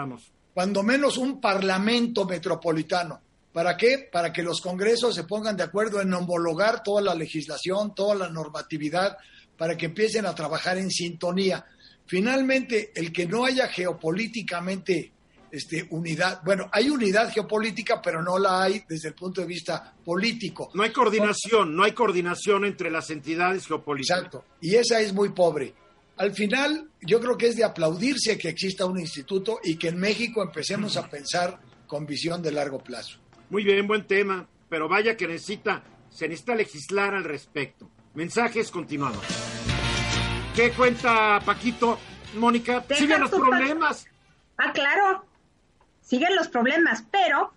cuando menos un parlamento metropolitano. ¿Para qué? Para que los congresos se pongan de acuerdo en homologar toda la legislación, toda la normatividad, para que empiecen a trabajar en sintonía. Finalmente, el que no haya geopolíticamente este, unidad. Bueno, hay unidad geopolítica, pero no la hay desde el punto de vista político. No hay coordinación, no hay coordinación entre las entidades geopolíticas. Exacto, y esa es muy pobre. Al final, yo creo que es de aplaudirse que exista un instituto y que en México empecemos a pensar con visión de largo plazo. Muy bien, buen tema, pero vaya que necesita, se necesita legislar al respecto. Mensajes continuados. ¿Qué cuenta Paquito? Mónica, siguen los problemas. Ah, claro siguen los problemas, pero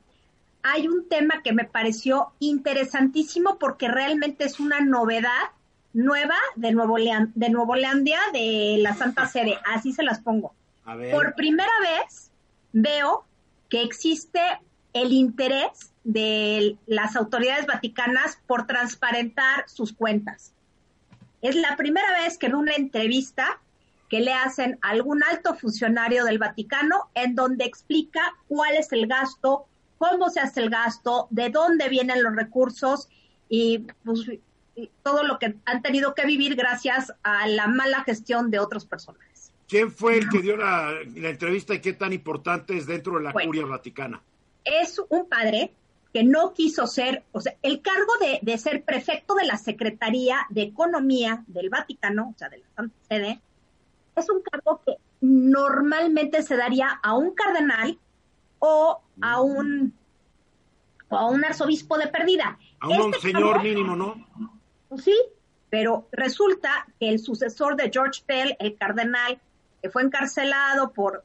hay un tema que me pareció interesantísimo porque realmente es una novedad nueva de Nuevo, de Nuevo Leandia, de la Santa Sede. Así se las pongo. Por primera vez veo que existe el interés de las autoridades vaticanas por transparentar sus cuentas. Es la primera vez que en una entrevista que le hacen a algún alto funcionario del Vaticano en donde explica cuál es el gasto, cómo se hace el gasto, de dónde vienen los recursos y, pues, todo lo que han tenido que vivir gracias a la mala gestión de otros personajes. ¿Quién fue el que dio la, entrevista y qué tan importante es dentro de la curia vaticana? Es un padre que no quiso ser, o sea, el cargo de, de ser prefecto de la Secretaría de Economía del Vaticano, o sea, de la Santa Sede, es un cargo que normalmente se daría a un cardenal o a mm. un o a un arzobispo de perdida. A un este señor mínimo, ¿no? Pues sí, pero resulta que el sucesor de George Pell, el cardenal, que fue encarcelado por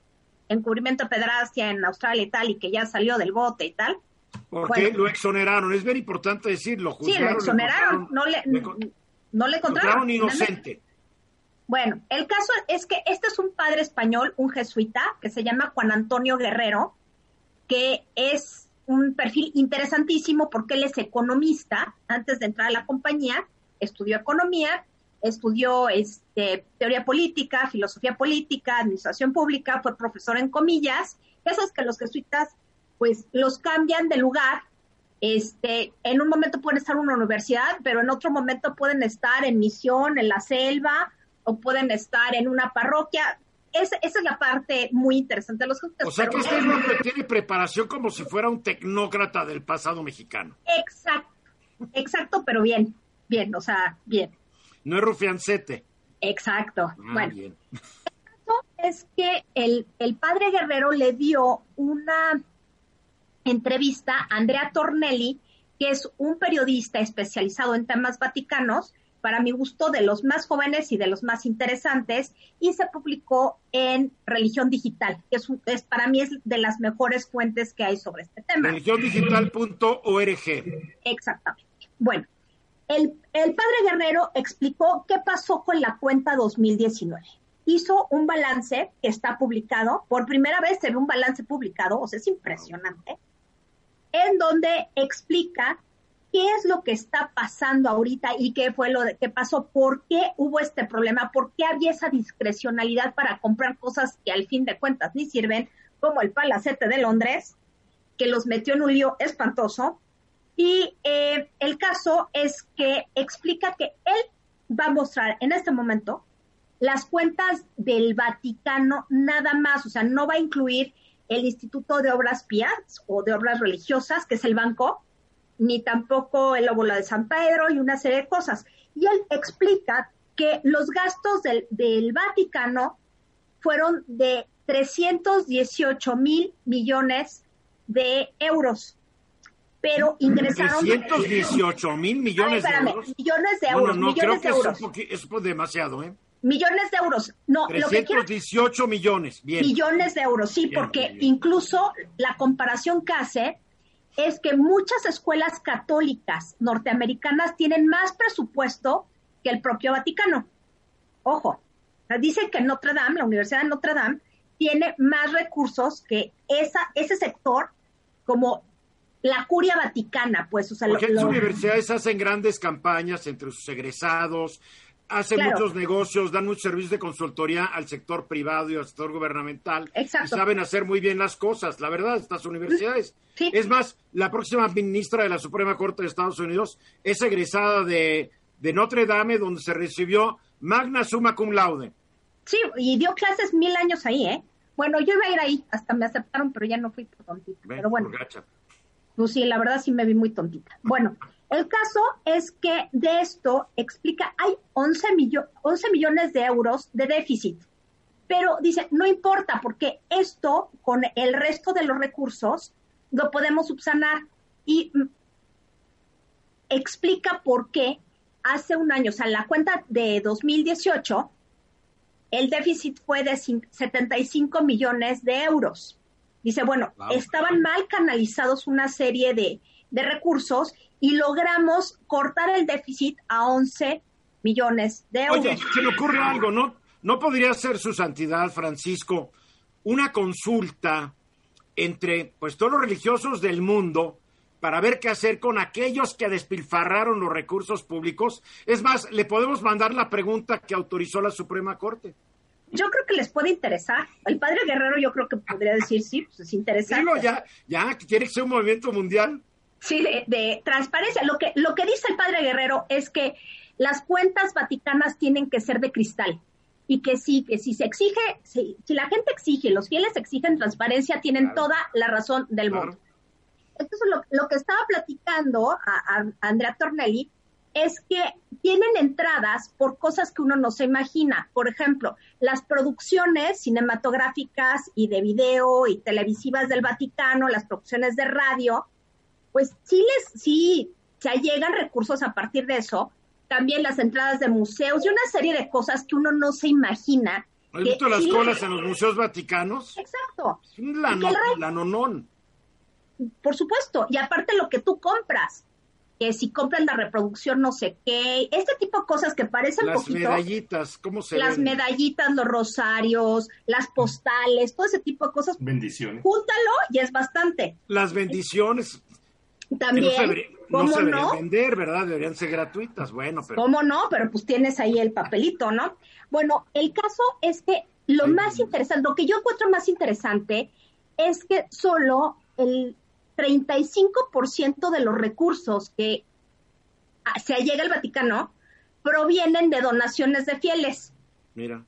encubrimiento de pedrastia en Australia y tal, y que ya salió del bote y tal. ¿Por qué lo exoneraron? Es bien importante decirlo. sí, lo exoneraron, no le, no le encontraron. inocente. Bueno, el caso es que este es un padre español, un jesuita, que se llama Juan Antonio Guerrero, que es un perfil interesantísimo porque él es economista. Antes de entrar a la compañía, estudió economía, estudió este, teoría política, filosofía política, administración pública, fue profesor en comillas. Eso es que los jesuitas, pues, los cambian de lugar. Este, en un momento pueden estar en una universidad, pero en otro momento pueden estar en misión, en la selva, o pueden estar en una parroquia. esa es la parte muy interesante de los O sea que este hombre tiene preparación como si fuera un tecnócrata del pasado mexicano. Exacto, exacto, pero bien, bien, o sea, bien. No es rufiancete. Exacto. Ah, bueno, bien. el caso es que el, el padre Guerrero le dio una entrevista a Andrea Tornelli, que es un periodista especializado en temas vaticanos, para mi gusto, de los más jóvenes y de los más interesantes, y se publicó en Religión Digital, que es, es para mí es de las mejores fuentes que hay sobre este tema. Religiondigital.org. Exactamente. Bueno, el, el padre Guerrero explicó qué pasó con la cuenta 2019 hizo un balance que está publicado, por primera vez se ve un balance publicado, o sea, es impresionante, en donde explica qué es lo que está pasando ahorita y qué fue lo que pasó, por qué hubo este problema, por qué había esa discrecionalidad para comprar cosas que al fin de cuentas ni sirven, como el palacete de Londres, que los metió en un lío espantoso. Y eh, el caso es que explica que él va a mostrar en este momento las cuentas del Vaticano nada más, o sea, no va a incluir el Instituto de Obras Pías o de Obras Religiosas, que es el banco, ni tampoco el óvulo de San Pedro y una serie de cosas. Y él explica que los gastos del, del Vaticano fueron de 318 mil millones de euros, pero ingresaron... 318 mil millones de euros. Millones de euros. No, no, creo que euros. Es, es demasiado, ¿eh? Millones de euros. No, lo que quiero... 318 millones. Bien. Millones de euros, sí, Bien, porque bien, bien. incluso la comparación que hace es que muchas escuelas católicas norteamericanas tienen más presupuesto que el propio Vaticano. Ojo, dicen que Notre Dame, la Universidad de Notre Dame, tiene más recursos que esa, ese sector como la curia vaticana, pues, o sea, lo- Porque las lo- universidades hacen grandes campañas entre sus egresados, hacen Claro. muchos negocios, dan muchos servicios de consultoría al sector privado y al sector gubernamental. Exacto. Y saben hacer muy bien las cosas, la verdad, estas universidades. Sí. Es más, la próxima ministra de la Suprema Corte de Estados Unidos es egresada de, de Notre Dame, donde se recibió magna summa cum laude. Sí, y dio clases mil años ahí, ¿eh? Bueno, yo iba a ir ahí, hasta me aceptaron, pero ya no fui por tontita. Ven, Pero bueno, por gacha. Pues sí, la verdad sí me vi muy tontita. Bueno, el caso es que de esto explica, hay 11, millo- 11 millones de euros de déficit. Pero dice, no importa, porque esto con el resto de los recursos lo podemos subsanar. Y explica por qué hace un año, o sea, la cuenta de 2018, el déficit fue de cin- 75 millones de euros. Dice, bueno, Wow. estaban mal canalizados una serie de, de recursos y logramos cortar el déficit a 11 millones de euros. Oye, se me ocurre algo, ¿no? ¿No podría ser su santidad, Francisco, una consulta entre pues todos los religiosos del mundo para ver qué hacer con aquellos que despilfarraron los recursos públicos? Es más, le podemos mandar la pregunta que autorizó la Suprema Corte. Yo creo que les puede interesar. El padre Guerrero yo creo que podría decir, sí, pues es interesante. Digo, ya, ya, quiere que sea un movimiento mundial. Sí, de, de transparencia. Lo que, lo que dice el padre Guerrero es que las cuentas vaticanas tienen que ser de cristal y que sí, que si se exige, si, si la gente exige, los fieles exigen transparencia, tienen Claro. toda la razón del Claro. mundo. Entonces, lo, lo que estaba platicando a Andrea Tornelli es que tienen entradas por cosas que uno no se imagina. Por ejemplo, las producciones cinematográficas y de video y televisivas del Vaticano, las producciones de radio, pues sí les, sí, se llegan recursos a partir de eso. También las entradas de museos y una serie de cosas que uno no se imagina. ¿Has que visto las sí colas en los museos vaticanos? Exacto. Que el rey- lanonón. Por supuesto, y aparte lo que tú compras, que si compras la reproducción no sé qué, este tipo de cosas que parecen Las poquito, medallitas, ¿cómo se las ven? medallitas, los rosarios, las postales, todo ese tipo de cosas, Bendiciones. júntalo y es bastante. Las bendiciones También, no se, debería- no ¿cómo se deberían no? vender, ¿verdad? Deberían ser gratuitas. Bueno, pero ¿Cómo no? Pero pues tienes ahí el papelito, ¿no? Bueno, el caso es que lo Sí. más interesante, lo que yo encuentro más interesante es que solo el 35% de los recursos que ah, se llega al Vaticano provienen de donaciones de fieles. mira.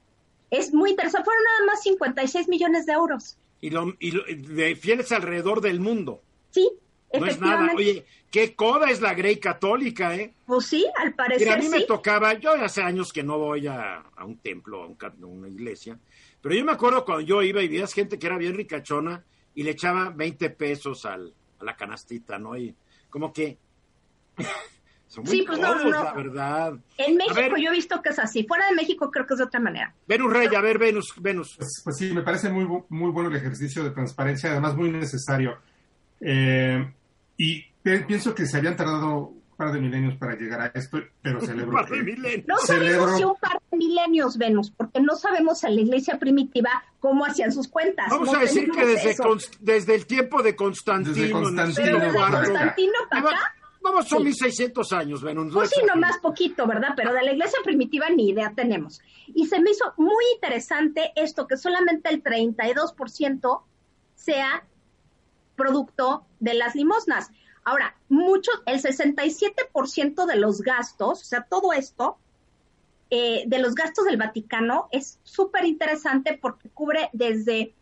Es muy interesante. Fueron nada más 56 millones de euros. Y, lo, y lo- de fieles alrededor del mundo. Sí, No es nada. Oye, qué coda es la Grey Católica, ¿eh? Pues sí, al Mira, parecer a mí me tocaba, yo hace años que no voy a, a un templo, a, un a una iglesia, pero yo me acuerdo cuando yo iba y veías gente que era bien ricachona y le echaba 20 pesos al, a la canastita, ¿no? Y como que son muy Sí, pues no, codos, no. la verdad. En México ver. yo he visto que es así. Fuera de México creo que es de otra manera. Venus Rey, a ver, Venus, Venus. Pues, pues sí, me parece muy, muy bueno el ejercicio de transparencia, además muy necesario. Eh, y pienso que se habían tardado par de milenios para llegar a esto, pero celebro Par de milenios. No Celebro- sabemos si un par de milenios, Venus, porque no sabemos en la iglesia primitiva cómo hacían sus cuentas. Vamos No a decir que desde, desde el tiempo de Constantino. Desde Constantino, desde acá. Constantino para acá, Vamos, son Sí. 1600 años, Venus. pues sí, no nomás poquito, ¿verdad? Pero de la iglesia primitiva ni idea tenemos. Y se me hizo muy interesante esto, que solamente el 32% sea producto de las limosnas. Ahora, mucho, el 67% de los gastos, o sea, todo esto, eh, de los gastos del Vaticano es súper interesante porque cubre desde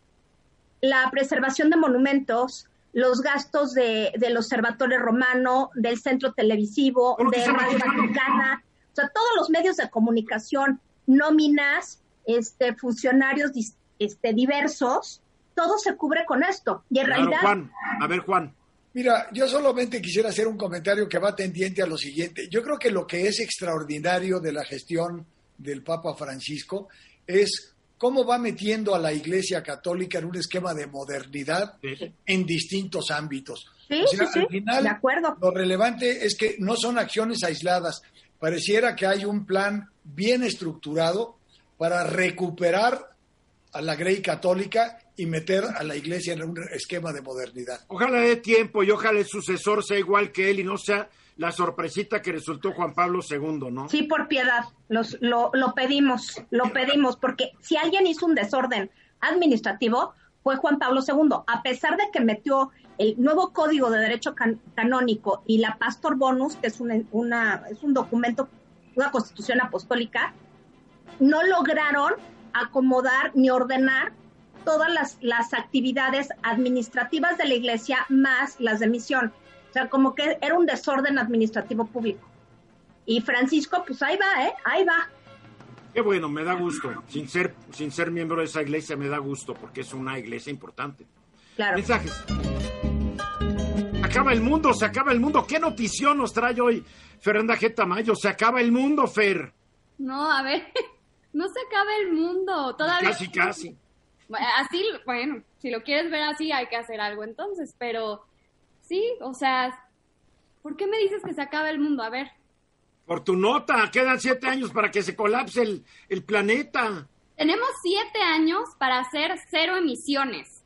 la preservación de monumentos, los gastos de, del Observatorio Romano, del Centro Televisivo, ¿Por qué de Radio? Vaticana, o sea, todos los medios de comunicación, nóminas, este, funcionarios dis- este, diversos, todo se cubre con esto. Y en Claro, realidad, Juan, a ver, Juan. Mira, yo solamente quisiera hacer un comentario que va tendiente a lo siguiente. Yo creo que lo que es extraordinario de la gestión del Papa Francisco es cómo va metiendo a la Iglesia Católica en un esquema de modernidad Sí. en distintos ámbitos. Sí, O sea, sí, sí, al final, de acuerdo. lo relevante es que no son acciones aisladas. Pareciera que hay un plan bien estructurado para recuperar a la Grey Católica y meter a la Iglesia en un esquema de modernidad. Ojalá dé tiempo y ojalá el sucesor sea igual que él y no sea la sorpresita que resultó Juan Pablo II, ¿no? Sí, por piedad, los, lo, lo pedimos, lo pedimos, porque si alguien hizo un desorden administrativo, fue Juan Pablo II, a pesar de que metió el nuevo Código de Derecho Can- Canónico y la Pastor Bonus, que es, una, una- es un documento, una constitución apostólica, no lograron acomodar ni ordenar todas las, las actividades administrativas de la iglesia más las de misión. O sea, como que era un desorden administrativo público. Y Francisco, pues ahí va, ¿eh? Ahí va. Qué bueno, me da gusto. Sin ser, sin ser miembro de esa iglesia me da gusto porque es una iglesia importante. Claro. Mensajes. Acaba el mundo, se acaba el mundo. ¿Qué notición nos trae hoy Fernanda G. Tamayo? Se acaba el mundo, Fer. No, a ver, no se acaba el mundo. Todavía. Casi, casi. Así, bueno, si lo quieres ver así, hay que hacer algo entonces, pero sí, o sea, ¿por qué me dices que se acaba el mundo? A ver, Por tu nota, quedan siete años para que se colapse el, el planeta. tenemos siete años para hacer cero emisiones.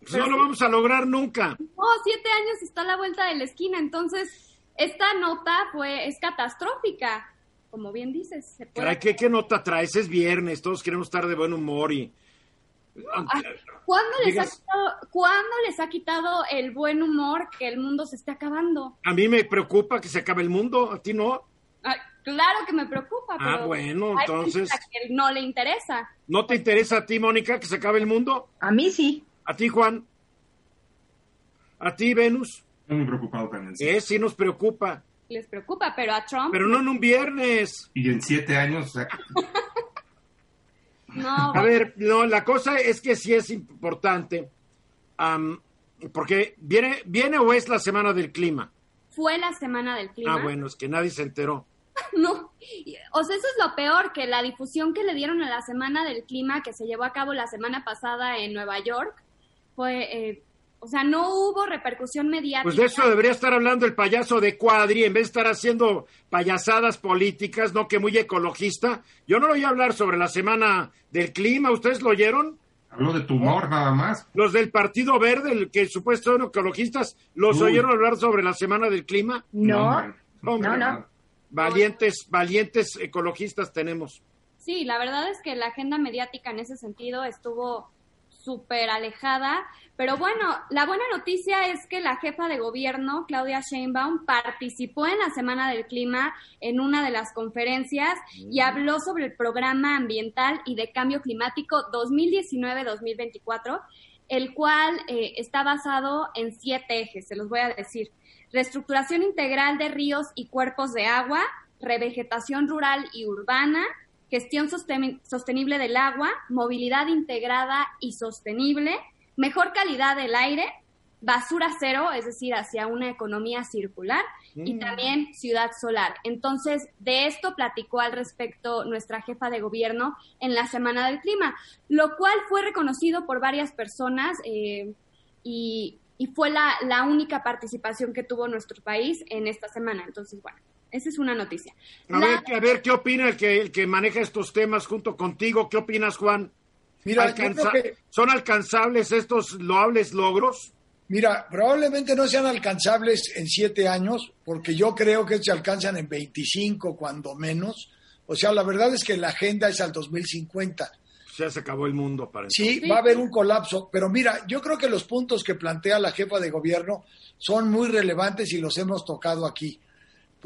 Pues no lo vamos a lograr nunca. No, siete años está a la vuelta de la esquina, entonces esta nota fue, es catastrófica, como bien dices. Se puede- Caray, ¿qué, ¿qué nota traes? Es viernes, todos queremos estar de buen humor y... Ah, ¿Cuándo les, ha quitado, ¿Cuándo les ha quitado el buen humor que el mundo se esté acabando? A mí me preocupa que se acabe el mundo, a ti no. Ah, claro que me preocupa, Ah, pero bueno, entonces- a que no le interesa. ¿No te interesa a ti, Mónica, que se acabe el mundo? A mí sí. ¿A ti, Juan? ¿A ti, Venus? Estoy muy preocupado también. sí. Eh, sí nos preocupa. Les preocupa, pero a Trump Pero no en un viernes. Y en siete años, o sea, no. A ver, no, la cosa es que sí es importante. porque viene, viene o es la semana del clima. Fue la semana del clima. Ah, bueno, es que nadie se enteró. No, o sea, eso es lo peor, que la difusión que le dieron a la Semana del Clima, que se llevó a cabo la semana pasada en Nueva York, fue, eh, o sea, no hubo repercusión mediática. Pues de eso debería estar hablando el payaso de Cuadri, en vez de estar haciendo payasadas políticas, no que muy ecologista. Yo no lo oí hablar sobre la semana del clima, ¿ustedes lo oyeron? habló de tumor nada más. Los del Partido Verde, el que supuestamente son ecologistas, ¿los Uy. oyeron hablar sobre la semana del clima? No. Hombre, No, no. Valientes, valientes ecologistas tenemos. Sí, la verdad es que la agenda mediática en ese sentido estuvo súper alejada, pero bueno, la buena noticia es que la jefa de gobierno, Claudia Sheinbaum, participó en la Semana del Clima en una de las conferencias y habló sobre el programa ambiental y de cambio climático 2019-2024, el cual eh, está basado en siete ejes, se los voy a decir. Reestructuración integral de ríos y cuerpos de agua, revegetación rural y urbana, gestión sosten- sostenible del agua, movilidad integrada y sostenible, mejor calidad del aire, basura cero, es decir, hacia una economía circular, y Mm. también ciudad solar. Entonces, de esto platicó al respecto nuestra jefa de gobierno en la Semana del Clima, lo cual fue reconocido por varias personas eh, y, y fue la, la única participación que tuvo nuestro país en esta semana. Entonces, bueno, esa es una noticia. A, La- ver, a ver, ¿qué opina el que, el que maneja estos temas junto contigo? ¿Qué opinas, Juan? Mira, Alcanza- que ¿Son alcanzables estos loables logros? Mira, probablemente no sean alcanzables en siete años, porque yo creo que se alcanzan en 25, cuando menos. O sea, la verdad es que la agenda es al 2050. Ya se acabó el mundo, parece. Sí, Sí. va a haber un colapso, pero mira, yo creo que los puntos que plantea la jefa de gobierno son muy relevantes y los hemos tocado aquí.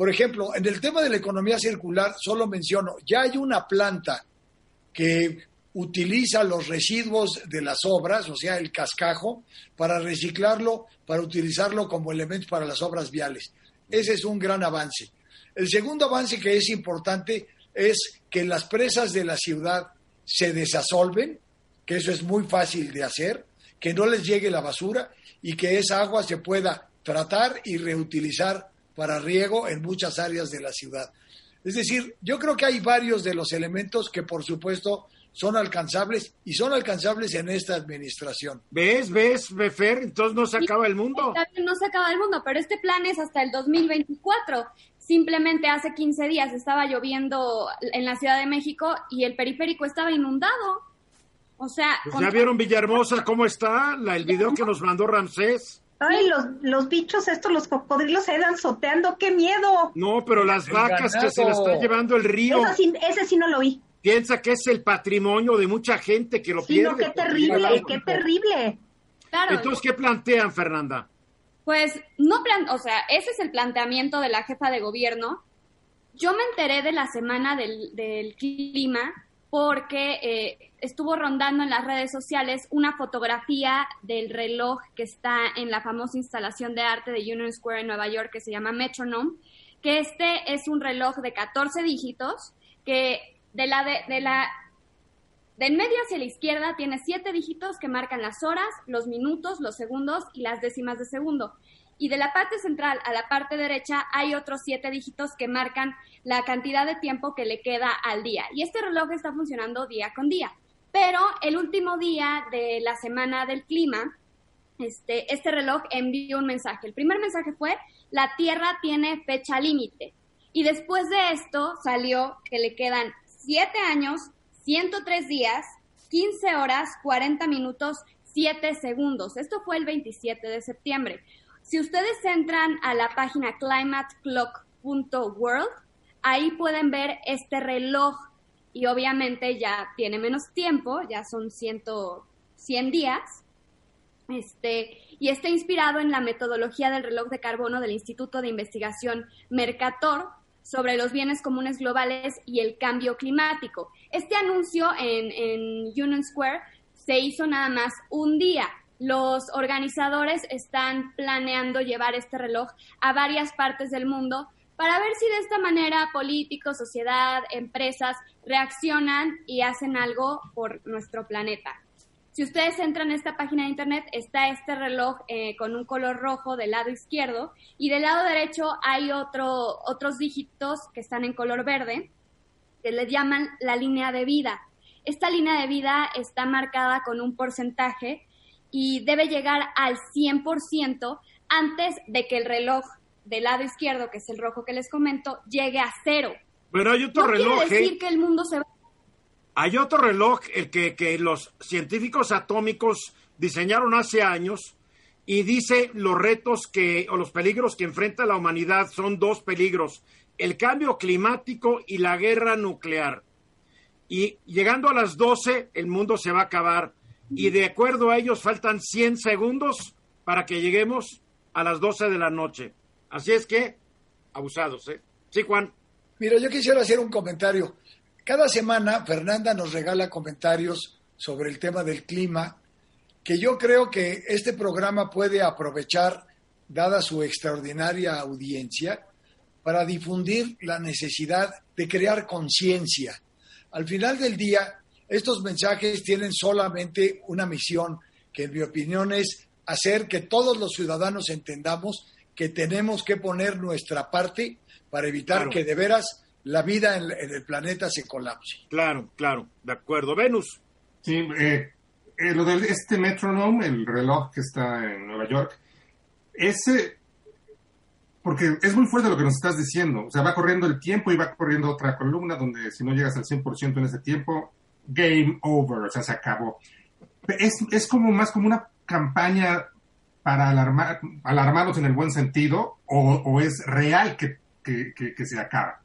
Por ejemplo, en el tema de la economía circular, solo menciono, ya hay una planta que utiliza los residuos de las obras, o sea, el cascajo, para reciclarlo, para utilizarlo como elemento para las obras viales. Ese es un gran avance. El segundo avance que es importante es que las presas de la ciudad se desasolven, que eso es muy fácil de hacer, que no les llegue la basura y que esa agua se pueda tratar y reutilizar para riego en muchas áreas de la ciudad. Es decir, yo creo que hay varios de los elementos que por supuesto son alcanzables y son alcanzables en esta administración. ¿Ves? ¿Ves, Befer? Entonces no se acaba el mundo. No se acaba el mundo, pero este plan es hasta el 2024. Simplemente hace 15 días estaba lloviendo en la Ciudad de México y el periférico estaba inundado. O sea... Pues ya vieron Villahermosa cómo está, la, el video que nos mandó Ramsés. Ay, los, los bichos estos, los cocodrilos se dan soteando, qué miedo. No, pero las vacas que se las está llevando el río. ese sí no lo vi. Piensa que es el patrimonio de mucha gente que lo sí, pierde. No, qué terrible, qué terrible. Claro. Entonces, ¿qué plantean, Fernanda? Pues no plan, o sea, ese es el planteamiento de la jefa de gobierno. Yo me enteré de la semana del, del clima porque eh, estuvo rondando en las redes sociales una fotografía del reloj que está en la famosa instalación de arte de Union Square en Nueva York que se llama Metronome, que este es un reloj de 14 dígitos que de la de, de la del medio hacia la izquierda tiene siete dígitos que marcan las horas, los minutos, los segundos y las décimas de segundo. Y de la parte central a la parte derecha hay otros siete dígitos que marcan la cantidad de tiempo que le queda al día. Y este reloj está funcionando día con día. Pero el último día de la semana del clima, este, este reloj envió un mensaje. El primer mensaje fue, la Tierra tiene fecha límite. Y después de esto salió que le quedan 7 años, 103 días, 15 horas, 40 minutos, 7 segundos. Esto fue el 27 de septiembre. Si ustedes entran a la página climateclock.world, ahí pueden ver este reloj y obviamente ya tiene menos tiempo, ya son 100, 100 días. Este, y está inspirado en la metodología del reloj de carbono del Instituto de Investigación Mercator sobre los bienes comunes globales y el cambio climático. Este anuncio en, en Union Square se hizo nada más un día, los organizadores están planeando llevar este reloj a varias partes del mundo para ver si de esta manera políticos, sociedad, empresas reaccionan y hacen algo por nuestro planeta. Si ustedes entran a esta página de internet, está este reloj eh, con un color rojo del lado izquierdo y del lado derecho hay otro, otros dígitos que están en color verde que le llaman la línea de vida. Esta línea de vida está marcada con un porcentaje y debe llegar al 100% antes de que el reloj del lado izquierdo, que es el rojo que les comento, llegue a cero. Pero hay otro reloj. Quiere decir ¿eh? que el mundo se va... Hay otro reloj, el que, que los científicos atómicos diseñaron hace años y dice los retos que o los peligros que enfrenta la humanidad son dos peligros, el cambio climático y la guerra nuclear. Y llegando a las 12 el mundo se va a acabar y de acuerdo a ellos faltan 100 segundos para que lleguemos a las 12 de la noche. Así es que, abusados, ¿eh? Sí, Juan. Mira, yo quisiera hacer un comentario. Cada semana Fernanda nos regala comentarios sobre el tema del clima, que yo creo que este programa puede aprovechar, dada su extraordinaria audiencia, para difundir la necesidad de crear conciencia. Al final del día, estos mensajes tienen solamente una misión, que en mi opinión es hacer que todos los ciudadanos entendamos que tenemos que poner nuestra parte para evitar que de veras la vida en, el planeta se colapse. Claro, claro, de acuerdo. Venus. Sí, eh, eh, lo de este metronome, el reloj que está en Nueva York, ese, porque es muy fuerte lo que nos estás diciendo, o sea, va corriendo el tiempo y va corriendo otra columna donde si no llegas al 100% en ese tiempo, game over, o sea, se acabó. Es, es como más como una campaña para alarmar, alarmarnos en el buen sentido o, es real que, que, se acaba?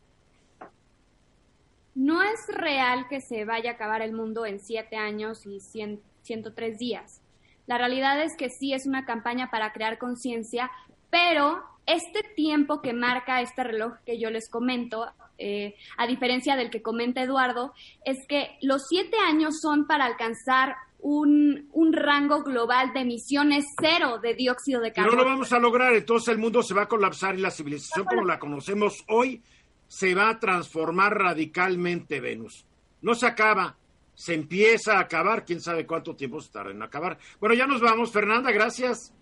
No es real que se vaya a acabar el mundo en siete años y 103 días. La realidad es que sí es una campaña para crear conciencia, pero este tiempo que marca este reloj que yo les comento, eh, a diferencia del que comenta Eduardo, es que los siete años son para alcanzar un, rango global de emisiones cero de dióxido de carbono. No lo vamos a lograr, entonces el mundo se va a colapsar y la civilización como la conocemos hoy se va a transformar radicalmente, Venus. No se acaba, se empieza a acabar, quién sabe cuánto tiempo se tarda en acabar. Bueno, ya nos vamos, Fernanda, gracias.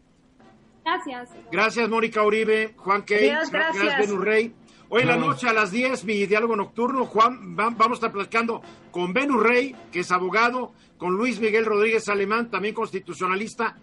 Gracias. Gracias, Mónica Uribe, Juan Key, gracias. gracias, Venus Rey. Hoy en la noche a las 10, mi diálogo nocturno, Juan, vamos a estar platicando con Benu Rey, que es abogado, con Luis Miguel Rodríguez Alemán, también constitucionalista,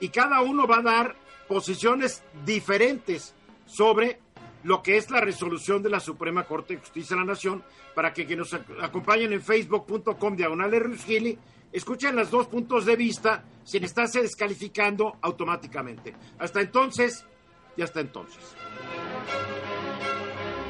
y cada uno va a dar posiciones diferentes sobre lo que es la resolución de la Suprema Corte de Justicia de la Nación, para que quienes nos acompañen en facebook.com diagonal Gili, escuchen los dos puntos de vista sin estarse descalificando automáticamente. Hasta entonces, y hasta entonces.